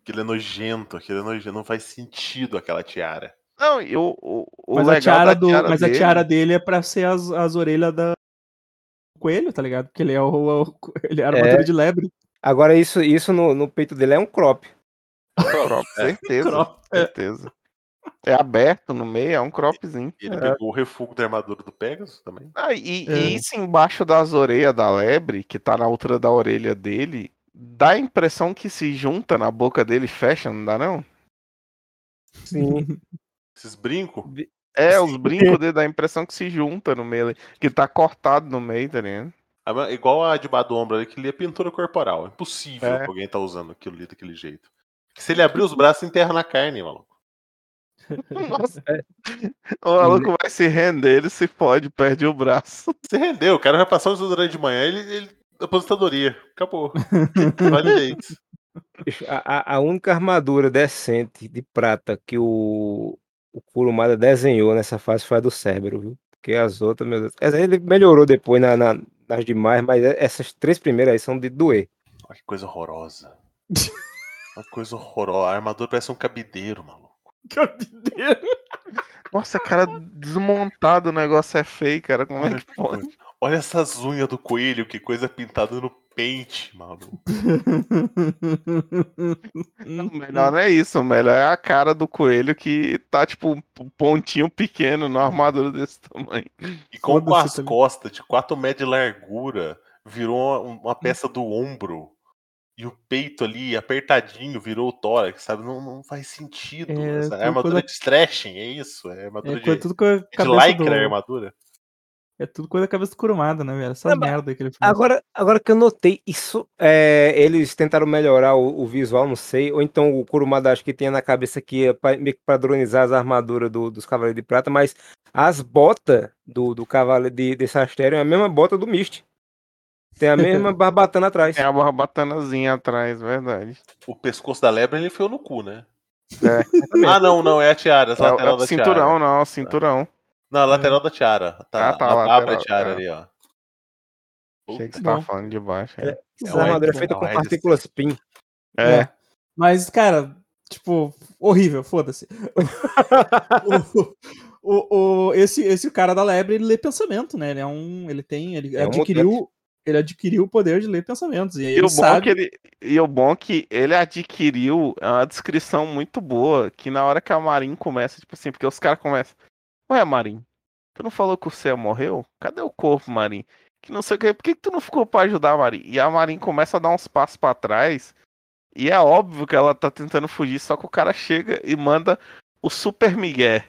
Aquilo é nojento, aquilo é nojento. Não faz sentido aquela tiara. Não, e o, o, o mas, a tiara, do, tiara mas dele... a tiara dele é pra ser as, as orelhas da coelho, tá ligado? Porque ele é o, o ele é a armadura é. de lebre. Agora, isso, isso no, no peito dele é um crop. Crop, certeza. crop, é. certeza. É aberto no meio, é um cropzinho. Ele é. pegou o refúgio da armadura do Pegasus também. Ah, e, é. e, isso embaixo das orelhas da lebre, que tá na altura da orelha dele, dá a impressão que se junta na boca dele e fecha, não dá não? Sim. Esses brincos? É, os brincos dele dá a impressão que se junta no meio, que tá cortado no meio, tá ligado? Igual a de baixo do ombro ali, que ali é pintura corporal. É impossível é. alguém tá usando aquilo ali daquele jeito. Se ele abrir os braços, enterra na carne, maluco. Nossa. É. O maluco vai se render, ele se pode, perde o braço. Se rendeu, o cara vai passar o desodorante de manhã, ele, ele aposentadoria. Acabou. vale a, a única armadura decente de prata que o, o Kurumada desenhou nessa fase foi a do Cérebro, viu? Porque as outras, meu Deus. Ele melhorou depois na, na, nas demais, mas essas três primeiras aí são de doer. Olha que coisa horrorosa. Uma coisa horrorosa. A armadura parece um cabideiro, maluco. Cabideiro. Nossa, cara, desmontado o negócio é feio, cara. Como é que pode? Olha essas unhas do coelho, que coisa pintada no pente, maluco. O melhor não é isso, o melhor é a cara do coelho que tá, tipo, um pontinho pequeno na armadura desse tamanho. E com as costas de 4 metros de largura, virou uma, uma peça do ombro e o peito ali apertadinho virou o tórax, sabe? Não, não faz sentido. É, é armadura coisa... de stretching, é isso? É armadura é, de, tudo com a de lycra do... armadura. É tudo coisa da cabeça curumada, né, velho? Essa é, merda que ele fez. Agora, agora que eu notei, isso é, eles tentaram melhorar o, o, visual, não sei, ou então o Kurumada acho que tinha na cabeça que ia meio que padronizar as armaduras do, dos Cavaleiros de Prata, mas as botas do, do Cavaleiro de, de Sastério é a mesma bota do Mist. Tem a mesma barbatana atrás. Tem a barbatanazinha atrás, verdade. O pescoço da lebre ele enfiou no cu, né? É. ah, não, não, é a tiara. É, lateral é da cinturão, tiara. não, cinturão. Não, a lateral da tiara. Tá, ah, tá, lateral, a tiara é. ali, ó. Achei que você tava falando de baixo. É. Essa é armadura é feita com partículas PIN. É. é. Mas, cara, tipo, horrível, foda-se. o, o, o, esse, esse cara da lebre, ele lê pensamento, né? Ele é um. Ele tem. Ele é adquiriu. Um ele adquiriu o poder de ler pensamentos. E, e o sabe... bom que ele, e o bom que ele adquiriu é uma descrição muito boa, que na hora que a Marin começa, tipo assim, porque os caras começam, ué, Marin, tu não falou que o Céu morreu? Cadê o corpo, Marin? Que não sei o que, por que, que tu não ficou pra ajudar a Marin? E a Marin começa a dar uns passos para trás, e é óbvio que ela tá tentando fugir, só que o cara chega e manda o Super Miguel.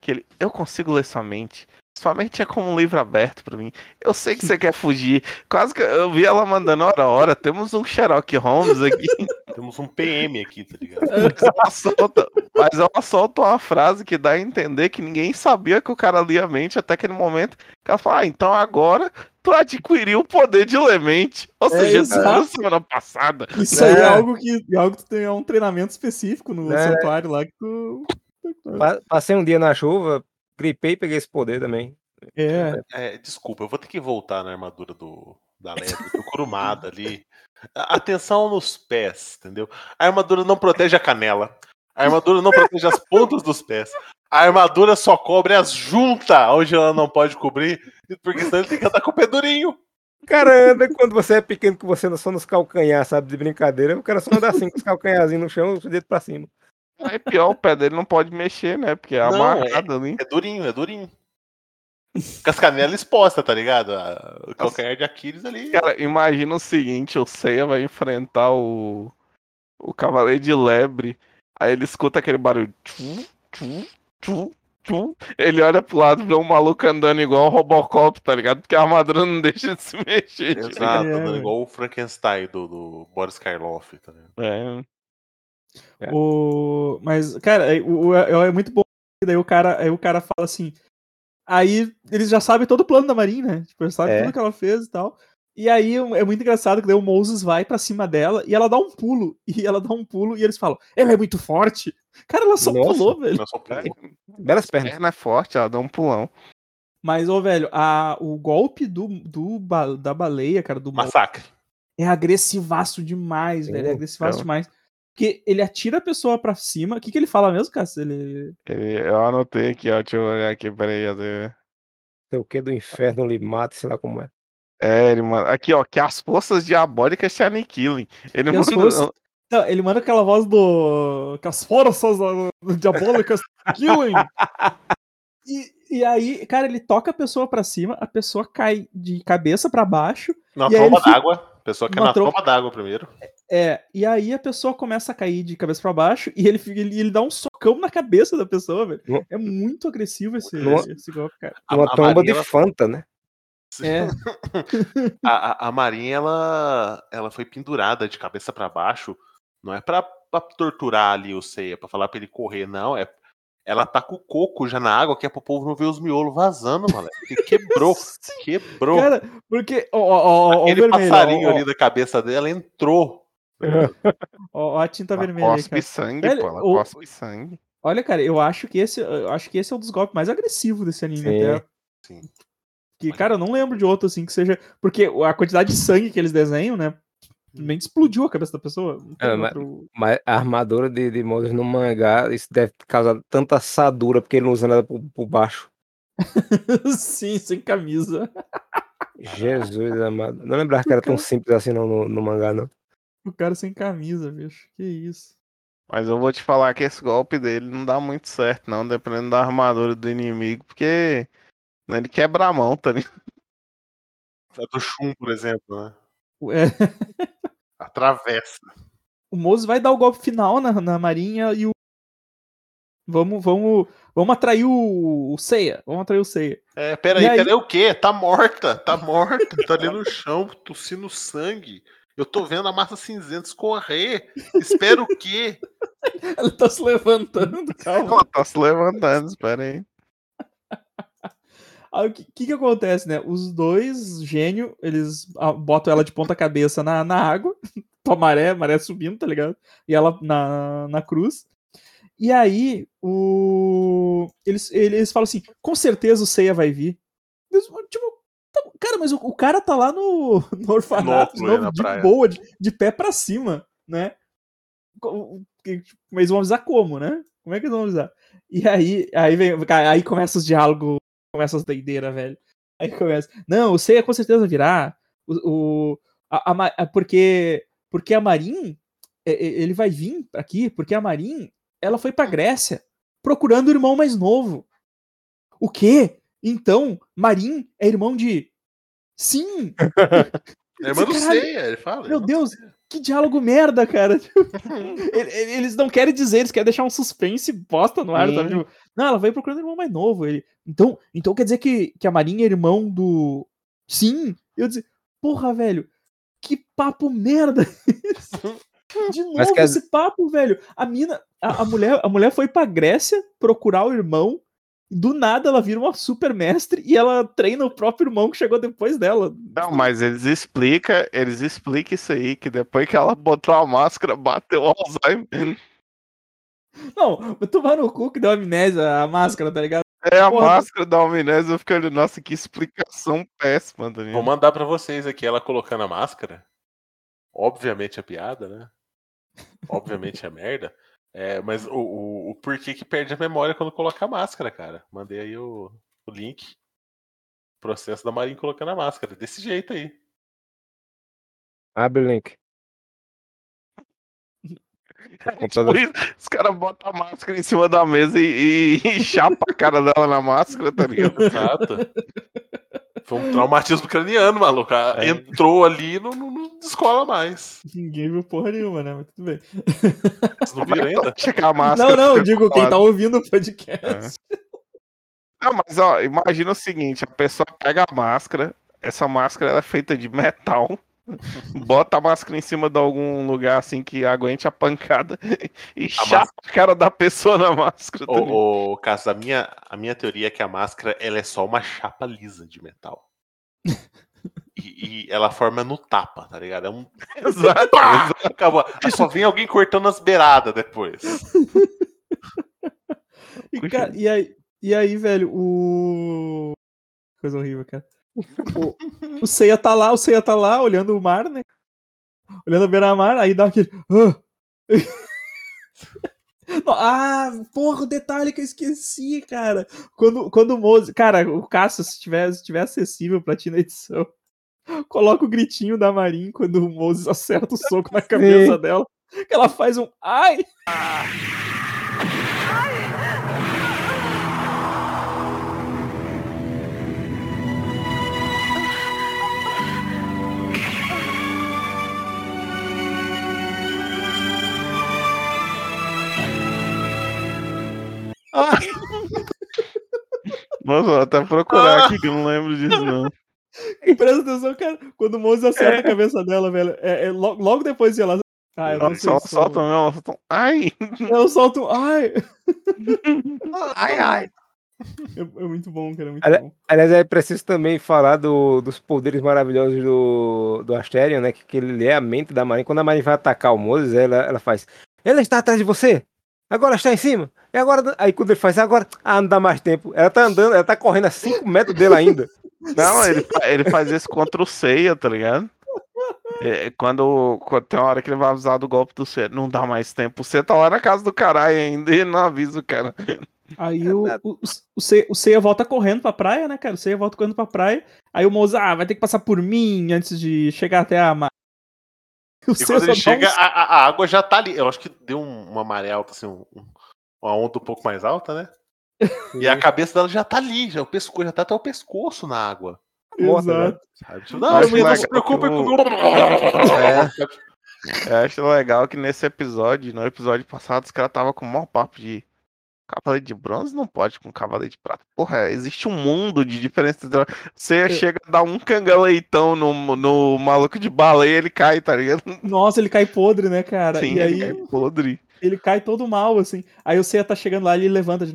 Que ele, eu consigo ler sua mente. Sua mente é como um livro aberto para mim. Eu sei que você quer fugir. Quase que eu vi ela mandando hora a hora. Temos um Sherlock Holmes aqui. Temos um PM aqui, tá ligado? Ela solta, mas ela solta uma frase que dá a entender que ninguém sabia que o cara lia a mente até aquele momento. Que ela fala, ah, então agora tu adquiriu o poder de lemente. Ou é, seja, é, semana passada. Isso é. aí é algo que, é algo que tu tem é um treinamento específico no é. santuário lá que tu. Passei um dia na chuva, gripei e peguei esse poder também. É. é. Desculpa, eu vou ter que voltar na armadura do, da Leve, do Kurumada ali. Atenção nos pés, entendeu? A armadura não protege a canela. A armadura não protege as pontas dos pés. A armadura só cobre as juntas, onde ela não pode cobrir, porque senão ele tem que andar com o pé durinho. O cara anda quando você é pequeno, que você não só nos calcanhar, sabe, de brincadeira. O cara só anda assim com os calcanharzinhos no chão, o dedo pra cima. É pior, o pé dele não pode mexer, né? Porque é não, amarrado é, ali. É durinho, é durinho. Com as canelas expostas, tá ligado? O calcanhar de Aquiles ali. Cara, imagina o seguinte: o Seiya vai enfrentar o. O Cavaleiro de Lebre. Aí ele escuta aquele barulho. Tchum, tchum, tchum, pum, ele olha pro lado, vê um maluco andando igual o Robocop, tá ligado? Porque a armadura não deixa de se mexer. Exato, é, igual o Frankenstein do, do Boris Karloff, tá ligado? É. é. O... Mas, cara, é, o, é, é muito bom. Daí o cara, aí o cara fala assim. Aí eles já sabem todo o plano da Marinha, né? Tipo, eles sabem é. tudo que ela fez e tal. E aí é muito engraçado que daí o Moses vai para cima dela e ela dá um pulo. E ela dá um pulo e eles falam: Ela é muito forte. Cara, ela só Nossa, pulou, velho. Ela só pulou. Belas pernas. Perna é forte, ela dá um pulão. Mas, ô, velho, a, o golpe do, do, da baleia, cara, do massacre. É agressivaço demais, velho. É agressivaço então. demais. Porque ele atira a pessoa pra cima. O que, que ele fala mesmo, cara? Ele... Eu anotei aqui, ó. Deixa eu olhar aqui, peraí. Sei o que do inferno lhe mata, sei lá como é. É, ele manda. Aqui, ó, que as forças diabólicas se aniquilem. Ele manda. Forças... Não, ele manda aquela voz do. Que as forças diabólicas killing. E, e aí, cara, ele toca a pessoa pra cima, a pessoa cai de cabeça para baixo. Na tromba d'água. Fica... A pessoa cai na tromba d'água primeiro. É, e aí a pessoa começa a cair de cabeça para baixo e ele, ele, ele, dá um socão na cabeça da pessoa, velho. É muito agressivo esse, esse golpe, cara. Uma a, tromba a de Fanta, né? É. a, a, a Marinha, ela, ela foi pendurada de cabeça para baixo. Não é pra, pra torturar ali o Ceia, pra falar pra ele correr, não. É, ela tá com o coco já na água, que é pro povo não ver os miolos vazando, mano. Quebrou. quebrou. Cara, porque. Ó, ó, ó, Aquele vermelho, passarinho ó, ali da cabeça dela entrou. Ó, a tinta ela vermelha. Cospe aí, sangue, Velho, pô. Ela o... cospe sangue. Olha, cara, eu acho que esse, eu acho que esse é um dos golpes mais agressivos desse anime Sim. até. Sim. Que, cara, eu não lembro de outro assim que seja. Porque a quantidade de sangue que eles desenham, né? Simplesmente explodiu a cabeça da pessoa. É, mas, outro... mas, a armadura de, de Moses no mangá, isso deve causar tanta assadura porque ele não usa nada por, por baixo. Sim, sem camisa. Jesus amado. Não lembrava que era tão simples assim no, no, no, mangá, não. O cara sem camisa, bicho. Que isso. Mas eu vou te falar que esse golpe dele não dá muito certo, não, dependendo da armadura do inimigo, porque ele quebra a mão, tá ligado? É do Shun, por exemplo, né? É. Atravessa. O Moses vai dar o golpe final na, na Marinha e o. Vamos, vamos, vamos atrair o, o Seiya. Vamos atrair o Seiya. É, peraí, aí... peraí o quê? Tá morta, tá morta, tá ali no chão, tossindo sangue. Eu tô vendo a massa cinzenta escorrer. Espera o quê? Ela tá se levantando, calma. Ela tá se levantando, espera aí. Aí o que, que, que acontece, né? Os dois gênios, eles ah, botam ela de ponta cabeça na, na água, a maré, a maré subindo, tá ligado? E ela na, na cruz. E aí, o... eles, eles falam assim: com certeza o Seiya vai vir. Eles, tipo, cara, mas o, o, cara tá lá no, no orfanato no, novo, de praia. boa, de, de, pé pra cima, né? Mas vão avisar como, né? Como é que eles vão avisar? E aí, aí, vem, aí começa os diálogos começa as doideiras, velho. Aí começa. Não, o Seiya com certeza virá. O, o a, a, porque, porque a Marin, ele vai vir aqui, porque a Marin, ela foi pra Grécia procurando o irmão mais novo. O quê? Então, Marin é irmão de. Sim! É irmão do Seiya, ele fala. Meu Deus, que diálogo merda, cara. eles não querem dizer, eles querem deixar um suspense bosta no ar, sabe? Tipo, não, ela vai procurando um irmão mais novo. Ele, então, então quer dizer que, que a Marinha é irmão do. Sim! Eu disse, porra, velho, que papo merda De novo que... esse papo, velho. A mina, a, a, mulher, a mulher foi pra Grécia procurar o irmão do nada ela vira uma super mestre e ela treina o próprio irmão que chegou depois dela. Não, mas eles explicam, eles explicam isso aí, que depois que ela botou a máscara, bateu o Alzheimer. Não, tomar no cu que deu amnésia a máscara, tá ligado? É, a Porra. máscara da amnésia, eu fico olhando, nossa, que explicação péssima, Daniel. Vou mandar pra vocês aqui ela colocando a máscara. Obviamente é piada, né? Obviamente é merda. É, mas o, o, o, porquê que perde a memória quando coloca a máscara, cara? Mandei aí o, o link. Processo da Marinha colocando a máscara. Desse jeito aí. Abre o link. É, tipo os caras botam a máscara em cima da mesa e, e, e chapa a cara dela na máscara, tá ligado? Exato. Foi um traumatismo craniano, maluco. É. Entrou ali e não, não, não descola mais. Ninguém viu porra nenhuma, né? Mas tudo bem. Vocês não viram ainda? Checar a máscara. Não, não, digo quem tá ouvindo o podcast. É. Ah, mas ó, imagina o seguinte, a pessoa pega a máscara, essa máscara é feita de metal, bota a máscara em cima de algum lugar assim que aguente a pancada e a chapa máscara... a cara da pessoa na máscara. Ô, ô Caso, a minha, a minha teoria é que a máscara ela é só uma chapa lisa de metal. E, e, ela forma no tapa, tá ligado? É um. Exato. Acabou. Só vem alguém cortando as beiradas depois. e, cara, e, aí, e aí, velho, o. Coisa horrível, cara. O, o Seiya tá lá, o Seiya tá lá olhando o mar, né? Olhando a beira-mar, aí dá aquele. Ah, porra, o detalhe que eu esqueci, cara. Quando, quando o Mose. Cara, o Cássio, se tiver, se tiver acessível pra ti na edição, coloca o gritinho da Marin quando o Moses acerta o soco na cabeça dela. Que ela faz um ai! Nossa, vou até procurar aqui que eu não lembro disso, não. E presta atenção, cara, quando o Moses acerta é. a cabeça dela, velho, é, é logo, logo, depois de ela. Ah, eu não sei. Solta mesmo, ela solta um. Ai! Ela solta um. Ai! ai, ai! É, é, muito bom, cara. É muito Ali, bom. Aliás, é preciso também falar do, dos poderes maravilhosos do, do Asterion, né? Que, que ele é a mente da Marinha. Quando a Marinha vai atacar o Moses, ela, ela faz. Ele está atrás de você! Agora está em cima! E agora. Aí quando ele faz, agora. Ah, não dá mais tempo. Ela tá andando, ela tá correndo a 5 metros dele ainda. Não, ele, ele faz isso contra o Seiya, tá ligado? É, quando, quando, tem uma hora que ele vai avisar do golpe do Seiya, não dá mais tempo. Você tá lá na casa do caralho ainda e não avisa o cara. Aí o, o, o, Seiya, o Seiya volta correndo pra praia, né, cara? O Seiya volta correndo pra praia. Aí o Moza, ah, vai ter que passar por mim antes de chegar até a. O e quando ele chega, a, a, água já tá ali. Eu acho que deu uma maré alta, assim, um, uma onda um pouco mais alta, né? E a cabeça dela já tá ali, já, o pescoço já tá até o pescoço na água. Exato. Né? Não, não, não se preocupe com é. Eu acho legal que nesse episódio, no episódio passado, os caras tava com o maior papo de cavaleiro de bronze não pode com cavaleiro de prata. Porra, existe um mundo de diferença. Você é. chega a dar um cangaleitão no, no maluco de baleia, ele cai, tá ligado? Nossa, ele cai podre, né, cara? Sim, e aí... cai podre. Ele cai todo mal, assim. Aí o Seiya tá chegando lá e ele levanta de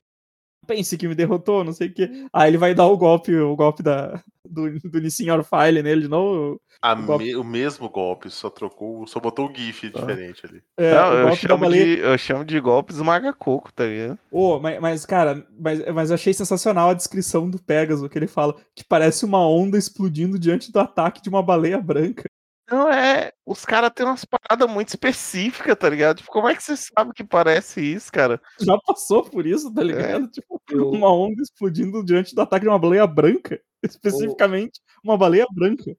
pense que me derrotou, não sei o quê. Aí ele vai dar o golpe, o golpe da, do, do Nissin Orfile nele de novo. O, me, o, mesmo golpe, só trocou, só botou o GIF ah. diferente ali. É, não, eu, chamo de, eu chamo de golpes maga-coco, tá ligado? Oh, mas, mas, cara, mas, mas eu achei sensacional a descrição do Pegasus, que ele fala que parece uma onda explodindo diante do ataque de uma baleia branca. Não, é. Os caras têm umas paradas muito específicas, tá ligado? Tipo, como é que você sabe que parece isso, cara? Já passou por isso, tá é. ligado? É. Tipo, uma onda explodindo diante do ataque de uma baleia branca. Especificamente, uma baleia branca.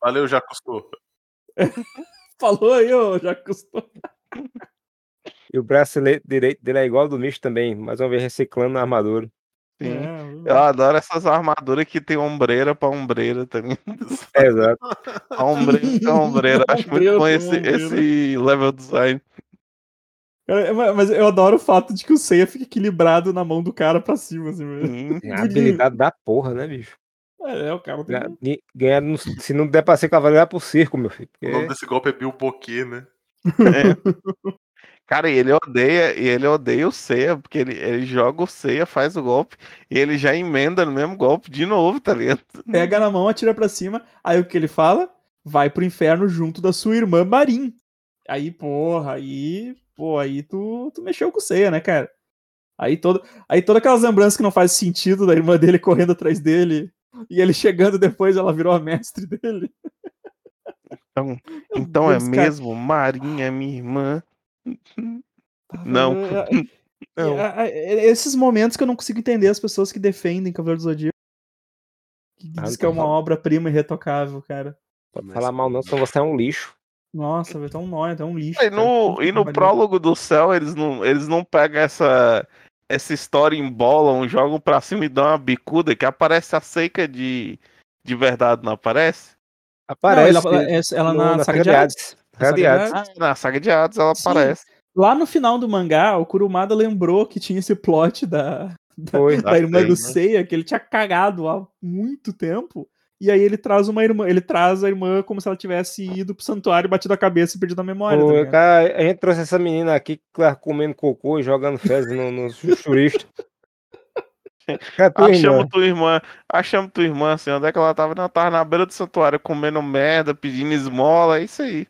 Valeu, já custou. Falou aí, ô, já custou. E o braço direito dele é igual ao do Micho também, mais uma vez reciclando a armadura. Sim. É, eu adoro essas armaduras que tem ombreira pra ombreira também. É, exato. A ombreira pra ombreira. Acho muito bom esse, esse level design. Mas eu adoro o fato de que o Seiya fica equilibrado na mão do cara pra cima, assim, mesmo. É a habilidade da porra, né, bicho? É, o cara tem... Ganhar, se não der pra ser cavaleiro, é pro circo, meu filho. Porque... O nome desse golpe é Bilboquê, né? É. Cara, e ele odeia, e ele odeia o Seiya, porque ele, ele joga o Seiya, faz o golpe, e ele já emenda no mesmo golpe de novo, tá ligado? Pega na mão, atira pra cima, aí o que ele fala? Vai pro inferno junto da sua irmã Marin. Aí, porra, aí, pô, aí tu, tu mexeu com o Seiya, né, cara? Aí, todo, aí todas aquelas lembranças que não faz sentido da irmã dele correndo atrás dele, e ele chegando depois, ela virou a mestre dele. Então, então é mesmo, Marinha é minha irmã. Não. não. Esses momentos que eu não consigo entender as pessoas que defendem Cavaleiro do Zodíaco. Que ah, diz que é uma obra-prima irretocável, cara. Pode falar mal não, senão você é um lixo. Nossa, vai tá um nóia, tá um lixo. E no, e no prólogo do céu, eles não, eles não pegam essa, essa história em bola, jogam pra cima e dão uma bicuda, que aparece a seca de, de verdade, não aparece? Aparece. Não, ela, ela, ela na, na saga de Hades. Saga de Hades. Ah, na saga de Hades ela Sim. aparece. Lá no final do mangá, o Kurumada lembrou que tinha esse plot da, da, Foi, da irmã do Seiya, que ele tinha cagado há muito tempo. E aí ele traz uma irmã, ele traz a irmã como se ela tivesse ido pro santuário, batido a cabeça e perdido a memória. Pô, tá cara, a gente trouxe essa menina aqui que tá comendo cocô e jogando fezes no, nos turistas. achamos tua irmã, achamos tua irmã, assim, onde é que ela tava? Não, tava na beira do santuário comendo merda, pedindo esmola, é isso aí.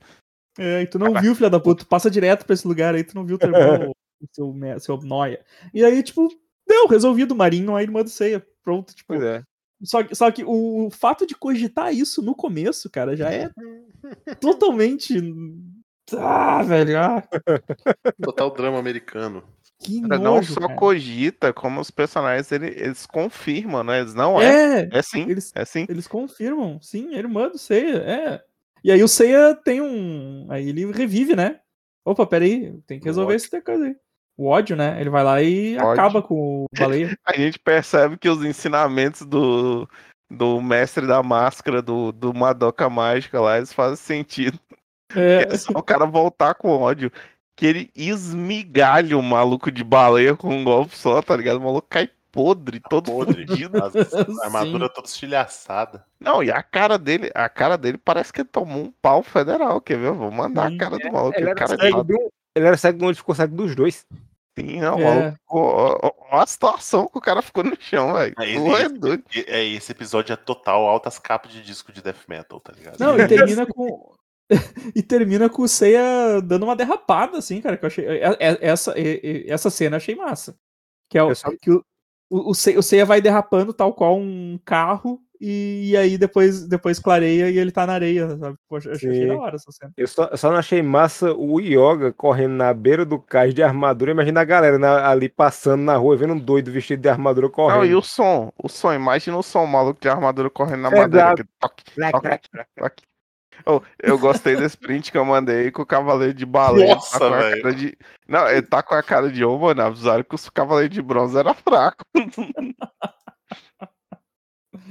É, e tu não viu, filha da puta, tu passa direto pra esse lugar aí, tu não viu teu irmão, seu, seu noia. E aí, tipo, deu, resolvido, Marinho é a irmã do Ceia. Pronto, tipo. Pois é. Só, só que o fato de cogitar isso no começo, cara, já é totalmente. Ah, velho. Ah. Total drama americano. Que nojo, não só cara. cogita, como os personagens eles, eles confirmam, né? Eles não é. É, é sim. Eles, é sim. Eles confirmam, sim, a irmã do Seiya, é. E aí o Seiya tem um. Aí ele revive, né? Opa, peraí, tem que resolver esse coisa aí. O ódio, né? Ele vai lá e ódio. acaba com o baleia. A gente percebe que os ensinamentos do, do mestre da máscara, do, do Madoka Mágica lá, eles fazem sentido. É. é só o cara voltar com ódio que ele esmigalha o maluco de baleia com um golpe só, tá ligado? O maluco cai podre, todo podre. fudido. A armadura toda estilhaçada. Não, e a cara dele, a cara dele parece que ele tomou um pau federal, quer ver? Vou mandar Sim. a cara do maluco. Ele, era, cara cego de um, ele era cego onde ficou cego dos dois. Sim, não, é. Olha a situação que o cara ficou no chão, velho. É, esse, é, esse episódio é total altas capas de disco de death metal, tá ligado? Não, e termina com. e termina com o Seiya dando uma derrapada, assim, cara, que eu achei. É, é, essa, essa cena eu achei massa. Que é o, só... que o, o, o Seiya vai derrapando tal qual um carro e, e, aí depois, depois clareia e ele tá na areia, sabe? Poxa, achei, achei da hora essa cena. Eu só, só não achei massa o Yoga correndo na beira do cais de armadura. Imagina a galera na, ali passando na rua, vendo um doido vestido de armadura correndo. Não, e o som, o som, imagina o som maluco de armadura correndo na é madeira. Que toque, toque, toque, Oh, eu gostei desse print que eu mandei com o Cavaleiro de Baleia. Nossa, tá velho. De... Não, ele tá com a cara de, oh, mano, avisaram que os Cavaleiros de Bronze era fraco.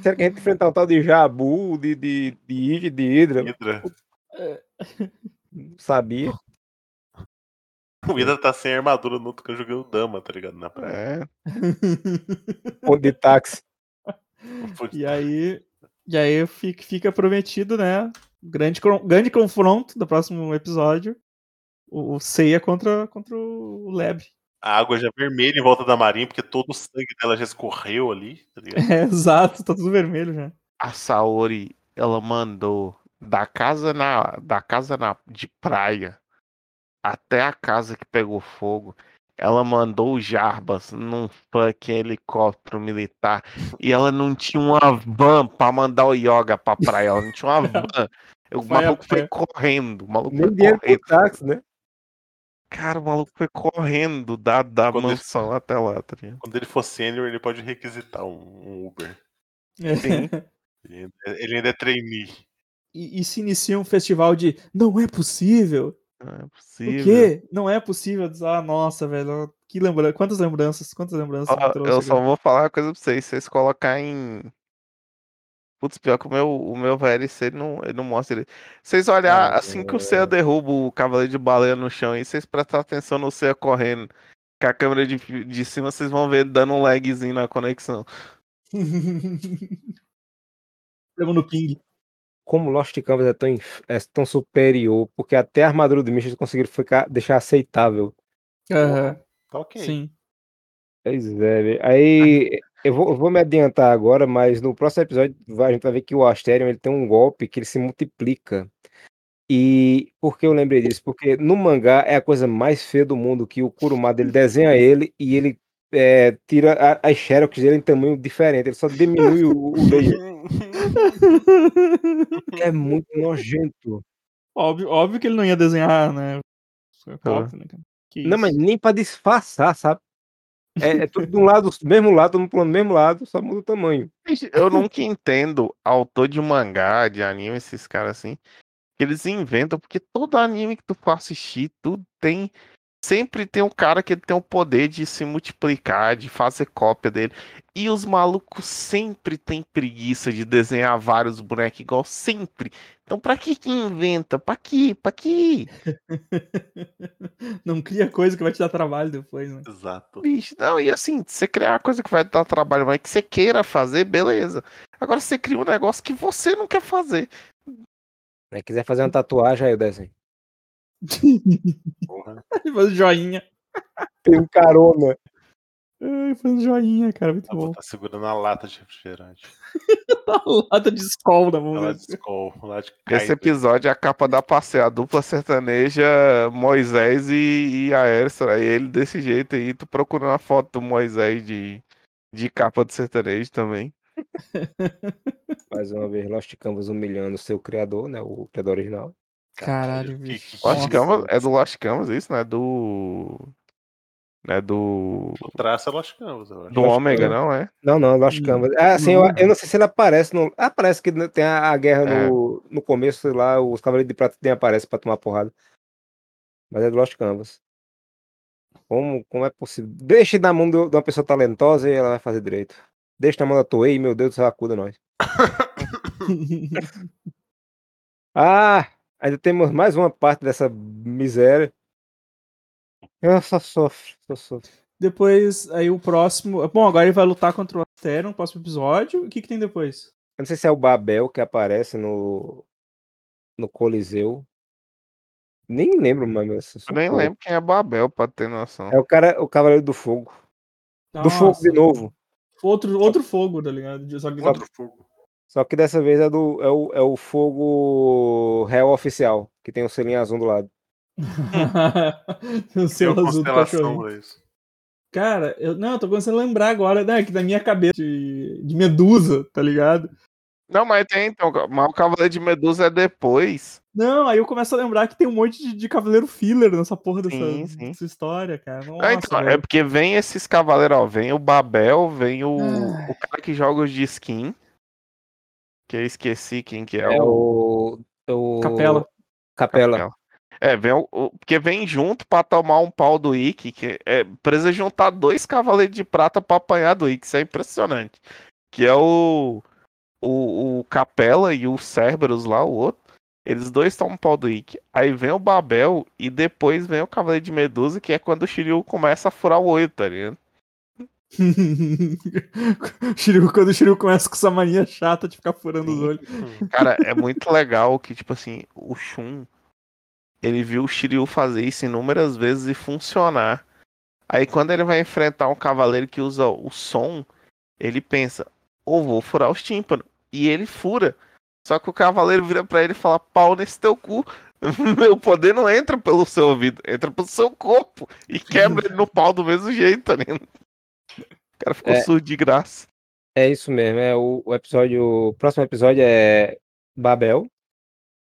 Será que a gente enfrentar um tal de Jabu, de, de, de de Hidra? Hidra. Não sabia. O Hidra tá sem armadura no outro que eu joguei o Dama, tá ligado? Na praia. É. Ou de táxi. E aí, e aí fica prometido, né? Grande, grande confronto do próximo episódio. O, Seiya contra, contra o Leb. A água já é vermelha em volta da marinha, porque todo o sangue dela já escorreu ali, tá É, exato, tá tudo vermelho já. A Saori, ela mandou da casa na da casa na, de praia até a casa que pegou fogo. Ela mandou o Jarbas num fucking helicóptero militar e ela não tinha uma van pra mandar o Yoga pra praia. Ela não tinha uma van. O maluco foi correndo. O maluco Nem foi correndo. Táxi, né? Cara, o maluco foi correndo da, da mansão ele, até lá, tá ligado? Quando ele for sênior, ele pode requisitar um, um Uber. É. Sim. Ele, ele ainda é trainee. E, e, se inicia um festival de não é possível. Não é possível. O quê? Não é possível. Ah, nossa, velho. Que lembrança. Quantas lembranças? Quantas lembranças? Ah, eu só vou falar uma coisa pra vocês. Se vocês colocar em Putz, pior que o meu, o meu VLC ele não, ele não mostra ele. Vocês olhar, ah, assim que o Ceia derruba o cavaleiro de baleia no chão e vocês prestar atenção no Ceia correndo com a câmera de, de cima, vocês vão ver dando um lagzinho na conexão. Estamos no ping. Como Lost Canvas é tão, é tão superior, porque até a armadura do Misha conseguiram ficar, deixar aceitável. Aham. Uhum. Tá ok. Sim. Pois é, aí eu vou, eu vou me adiantar agora, mas no próximo episódio a gente vai ver que o Asterion ele tem um golpe que ele se multiplica. E por que eu lembrei disso? Porque no mangá é a coisa mais feia do mundo, que o Kurumada ele desenha ele e ele é, tira as xerox dele em tamanho diferente, ele só diminui o, o É muito nojento. Óbvio, óbvio que ele não ia desenhar, né? Né não, mas nem para disfarçar, sabe? É, é tudo de um lado, mesmo lado, no mesmo lado, só muda o tamanho. Eu nunca entendo autor de mangá, de anime, esses caras assim, que eles inventam, porque todo anime que tu for assistir, tudo tem sempre tem um cara que tem o poder de se multiplicar, de fazer cópia dele. E os malucos sempre têm preguiça de desenhar vários bonecos igual, sempre. Então pra que que inventa? Pra que? Pra que? não cria coisa que vai te dar trabalho depois, né? Exato. Bicho, não, e assim, você criar uma coisa que vai te dar trabalho, mas que você queira fazer, beleza. Agora você cria um negócio que você não quer fazer. Se quiser fazer uma tatuagem, aí o desenho. Porra. Faz joinha. Tem um carona. Ai, fazendo joinha, cara, muito bom. Tá segurando a lata de refrigerante. a lata de Skol na mão. Lata de. Lata de Esse episódio é a capa da passeia, a dupla sertaneja Moisés e, e a Ersa. Aí ele desse jeito aí, tu procurando a foto do Moisés de, de capa do sertanejo também. Mais uma vez, Lost Canvas humilhando seu criador, né? O criador original. Caralho, bicho. Lost Canvas é do Lost Canvas, isso, né? Do. Né, do. O traço é Lost Canvas, eu acho. Do Ômega, não é? Não, não, Lost Canvas. Ah, assim, eu, eu, não sei se ele aparece. No... Ah, parece que tem a, a guerra é. no, no começo lá, os Cavaleiros de Prata tem aparece pra tomar porrada. Mas é do Lost Canvas. Como, como é possível? Deixe na mão de uma pessoa talentosa e ela vai fazer direito. Deixa na mão da Toei, meu Deus do céu, acuda nós. ah, ainda temos mais uma parte dessa miséria. Eu só sofro, só sofro. Depois, aí o próximo. Bom, agora ele vai lutar contra o Astério no próximo episódio. O que, que tem depois? Eu não sei se é o Babel que aparece no. no Coliseu. Nem lembro mais. Eu nem lembro quem é Babel, pra ter noção. É o cara, o Cavaleiro do Fogo. Nossa. Do Fogo de novo. Outro, outro fogo, tá ligado? Só que... Outro fogo. Só que dessa vez é, do, é, o, é o fogo réu oficial, que tem o selinho azul do lado. o selo azul do cachorro. Cara, eu não, eu tô começando a lembrar agora, né, que na minha cabeça de, de Medusa, tá ligado? Não, mas tem então, mas o Cavaleiro de Medusa é depois. Não, aí eu começo a lembrar que tem um monte de, de Cavaleiro Filler nessa porra dessa, sim, sim. dessa história, cara. Nossa, então, é porque vem esses Cavaleiros, ó, vem o Babel, vem o, ah. o cara que joga os de skin. Que eu esqueci quem que é, é o... o... Capela. Capela. Capela. É, vem o, o, porque vem junto pra tomar um pau do Ikki, que é precisa juntar dois cavaleiros de prata pra apanhar do Ikki, isso é impressionante. Que é o o, o Capela e o Cerberus lá, o outro, eles dois estão um pau do Ikki. Aí vem o Babel e depois vem o Cavaleiro de Medusa, que é quando o Shiryu começa a furar o olho, tá ligado? Shiryu, quando o Shiryu começa com essa mania chata de ficar furando os olhos. Cara, é muito legal que, tipo assim, o Shun, ele viu o Shiryu fazer isso inúmeras vezes e funcionar. Aí quando ele vai enfrentar um cavaleiro que usa o som, ele pensa, ou vou furar os tímpanos. E ele fura. Só que o cavaleiro vira para ele e fala: pau nesse teu cu. Meu poder não entra pelo seu ouvido, entra pelo seu corpo. E quebra ele no pau do mesmo jeito, tá ligado? O cara ficou é, surdo de graça. É isso mesmo. É o, o episódio. O próximo episódio é Babel.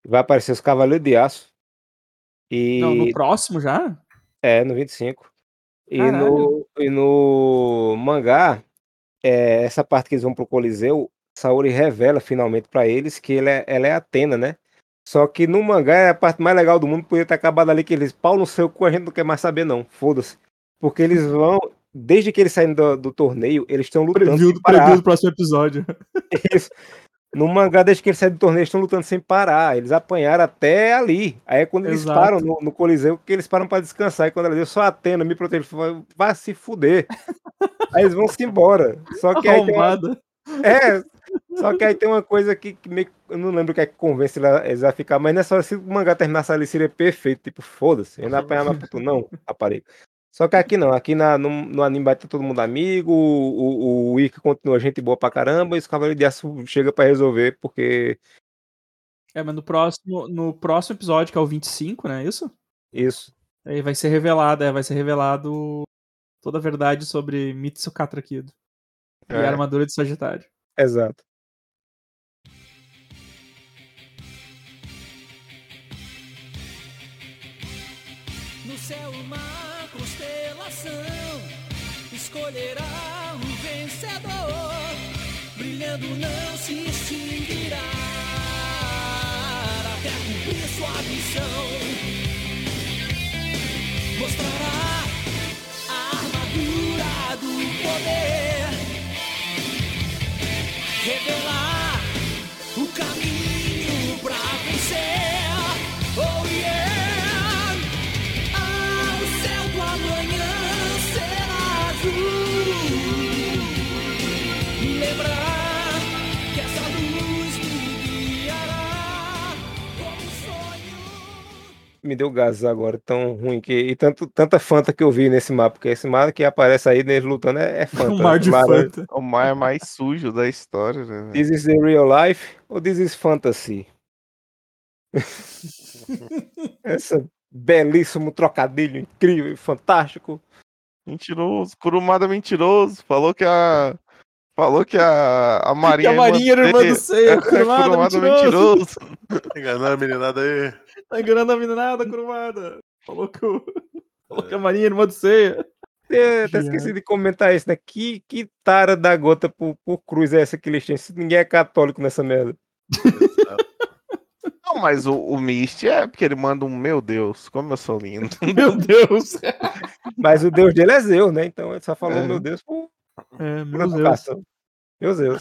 Vai aparecer os Cavaleiros de Aço. E... Não, no próximo já? É, no 25. E no, e no mangá, é, essa parte que eles vão pro Coliseu, Saori revela finalmente para eles que ele é, ela é Atena, né? Só que no mangá é a parte mais legal do mundo, podia ter acabado ali que eles, pau no seu cu, a gente não quer mais saber não, foda-se. Porque eles vão, desde que eles saem do, do torneio, eles estão lutando preview, sem parar. Preview do próximo episódio. Isso. No mangá, desde que eles saem do torneio, eles estão lutando sem parar. Eles apanharam até ali. Aí é quando eles Exato. param no, no, Coliseu, que eles param para descansar. E quando ela diz, só Atena me protege, vai se fuder. aí eles vão se embora. Só que aí tem uma... É, só que aí tem uma coisa que, que meio... eu não lembro o que é que convence eles a ficar, mas nessa hora, se o mangá terminasse ali, seria perfeito. Tipo, foda-se, eu não apanhar mais puto, não, rapariga. Só que aqui não, aqui na, no, no anime vai ter todo mundo amigo, o, o, o Ika continua gente boa pra caramba, e os Cavaleiros de Aço chega pra resolver, porque. É, mas no próximo, no próximo episódio, que é o 25, né? Isso? Isso. Aí vai ser revelado, é, vai ser revelado toda a verdade sobre Mitsukatra Kido. É. E a armadura de Sagitário. Exato. No céu, mar constelação. Escolherá um vencedor, brilhando não se extinguirá. Até cumprir sua missão. Me deu gás agora, tão ruim que. E tanto, tanta Fanta que eu vi nesse mapa, porque esse mar que aparece aí neles lutando é, é Fanta. o mar de mar, Fanta. O mar é mais sujo da história, né? This is the real life ou this is fantasy? Essa belíssimo trocadilho incrível, fantástico. Mentiroso, Kurumada mentiroso. Falou que a. Falou que a, a Marinha. Que a Marinha era irmã do Seiya. Kurumada, Kurumada mentiroso. mentiroso. Enganou a meninada aí. Tá enganando a meninada, Kurumada. Falou que, o... Falou que a Marinha era irmã do Seiya. Eu até esqueci de comentar isso, né? Que, que tara da gota por, por cruz é essa que eles têm? Ninguém é católico nessa merda. Não, mas o, o Mist é porque ele manda um meu Deus, como eu sou lindo. meu Deus! mas o Deus dele é Zeus, né? Então ele só falou é. meu Deus por, é, meu Deus. Meu Deus.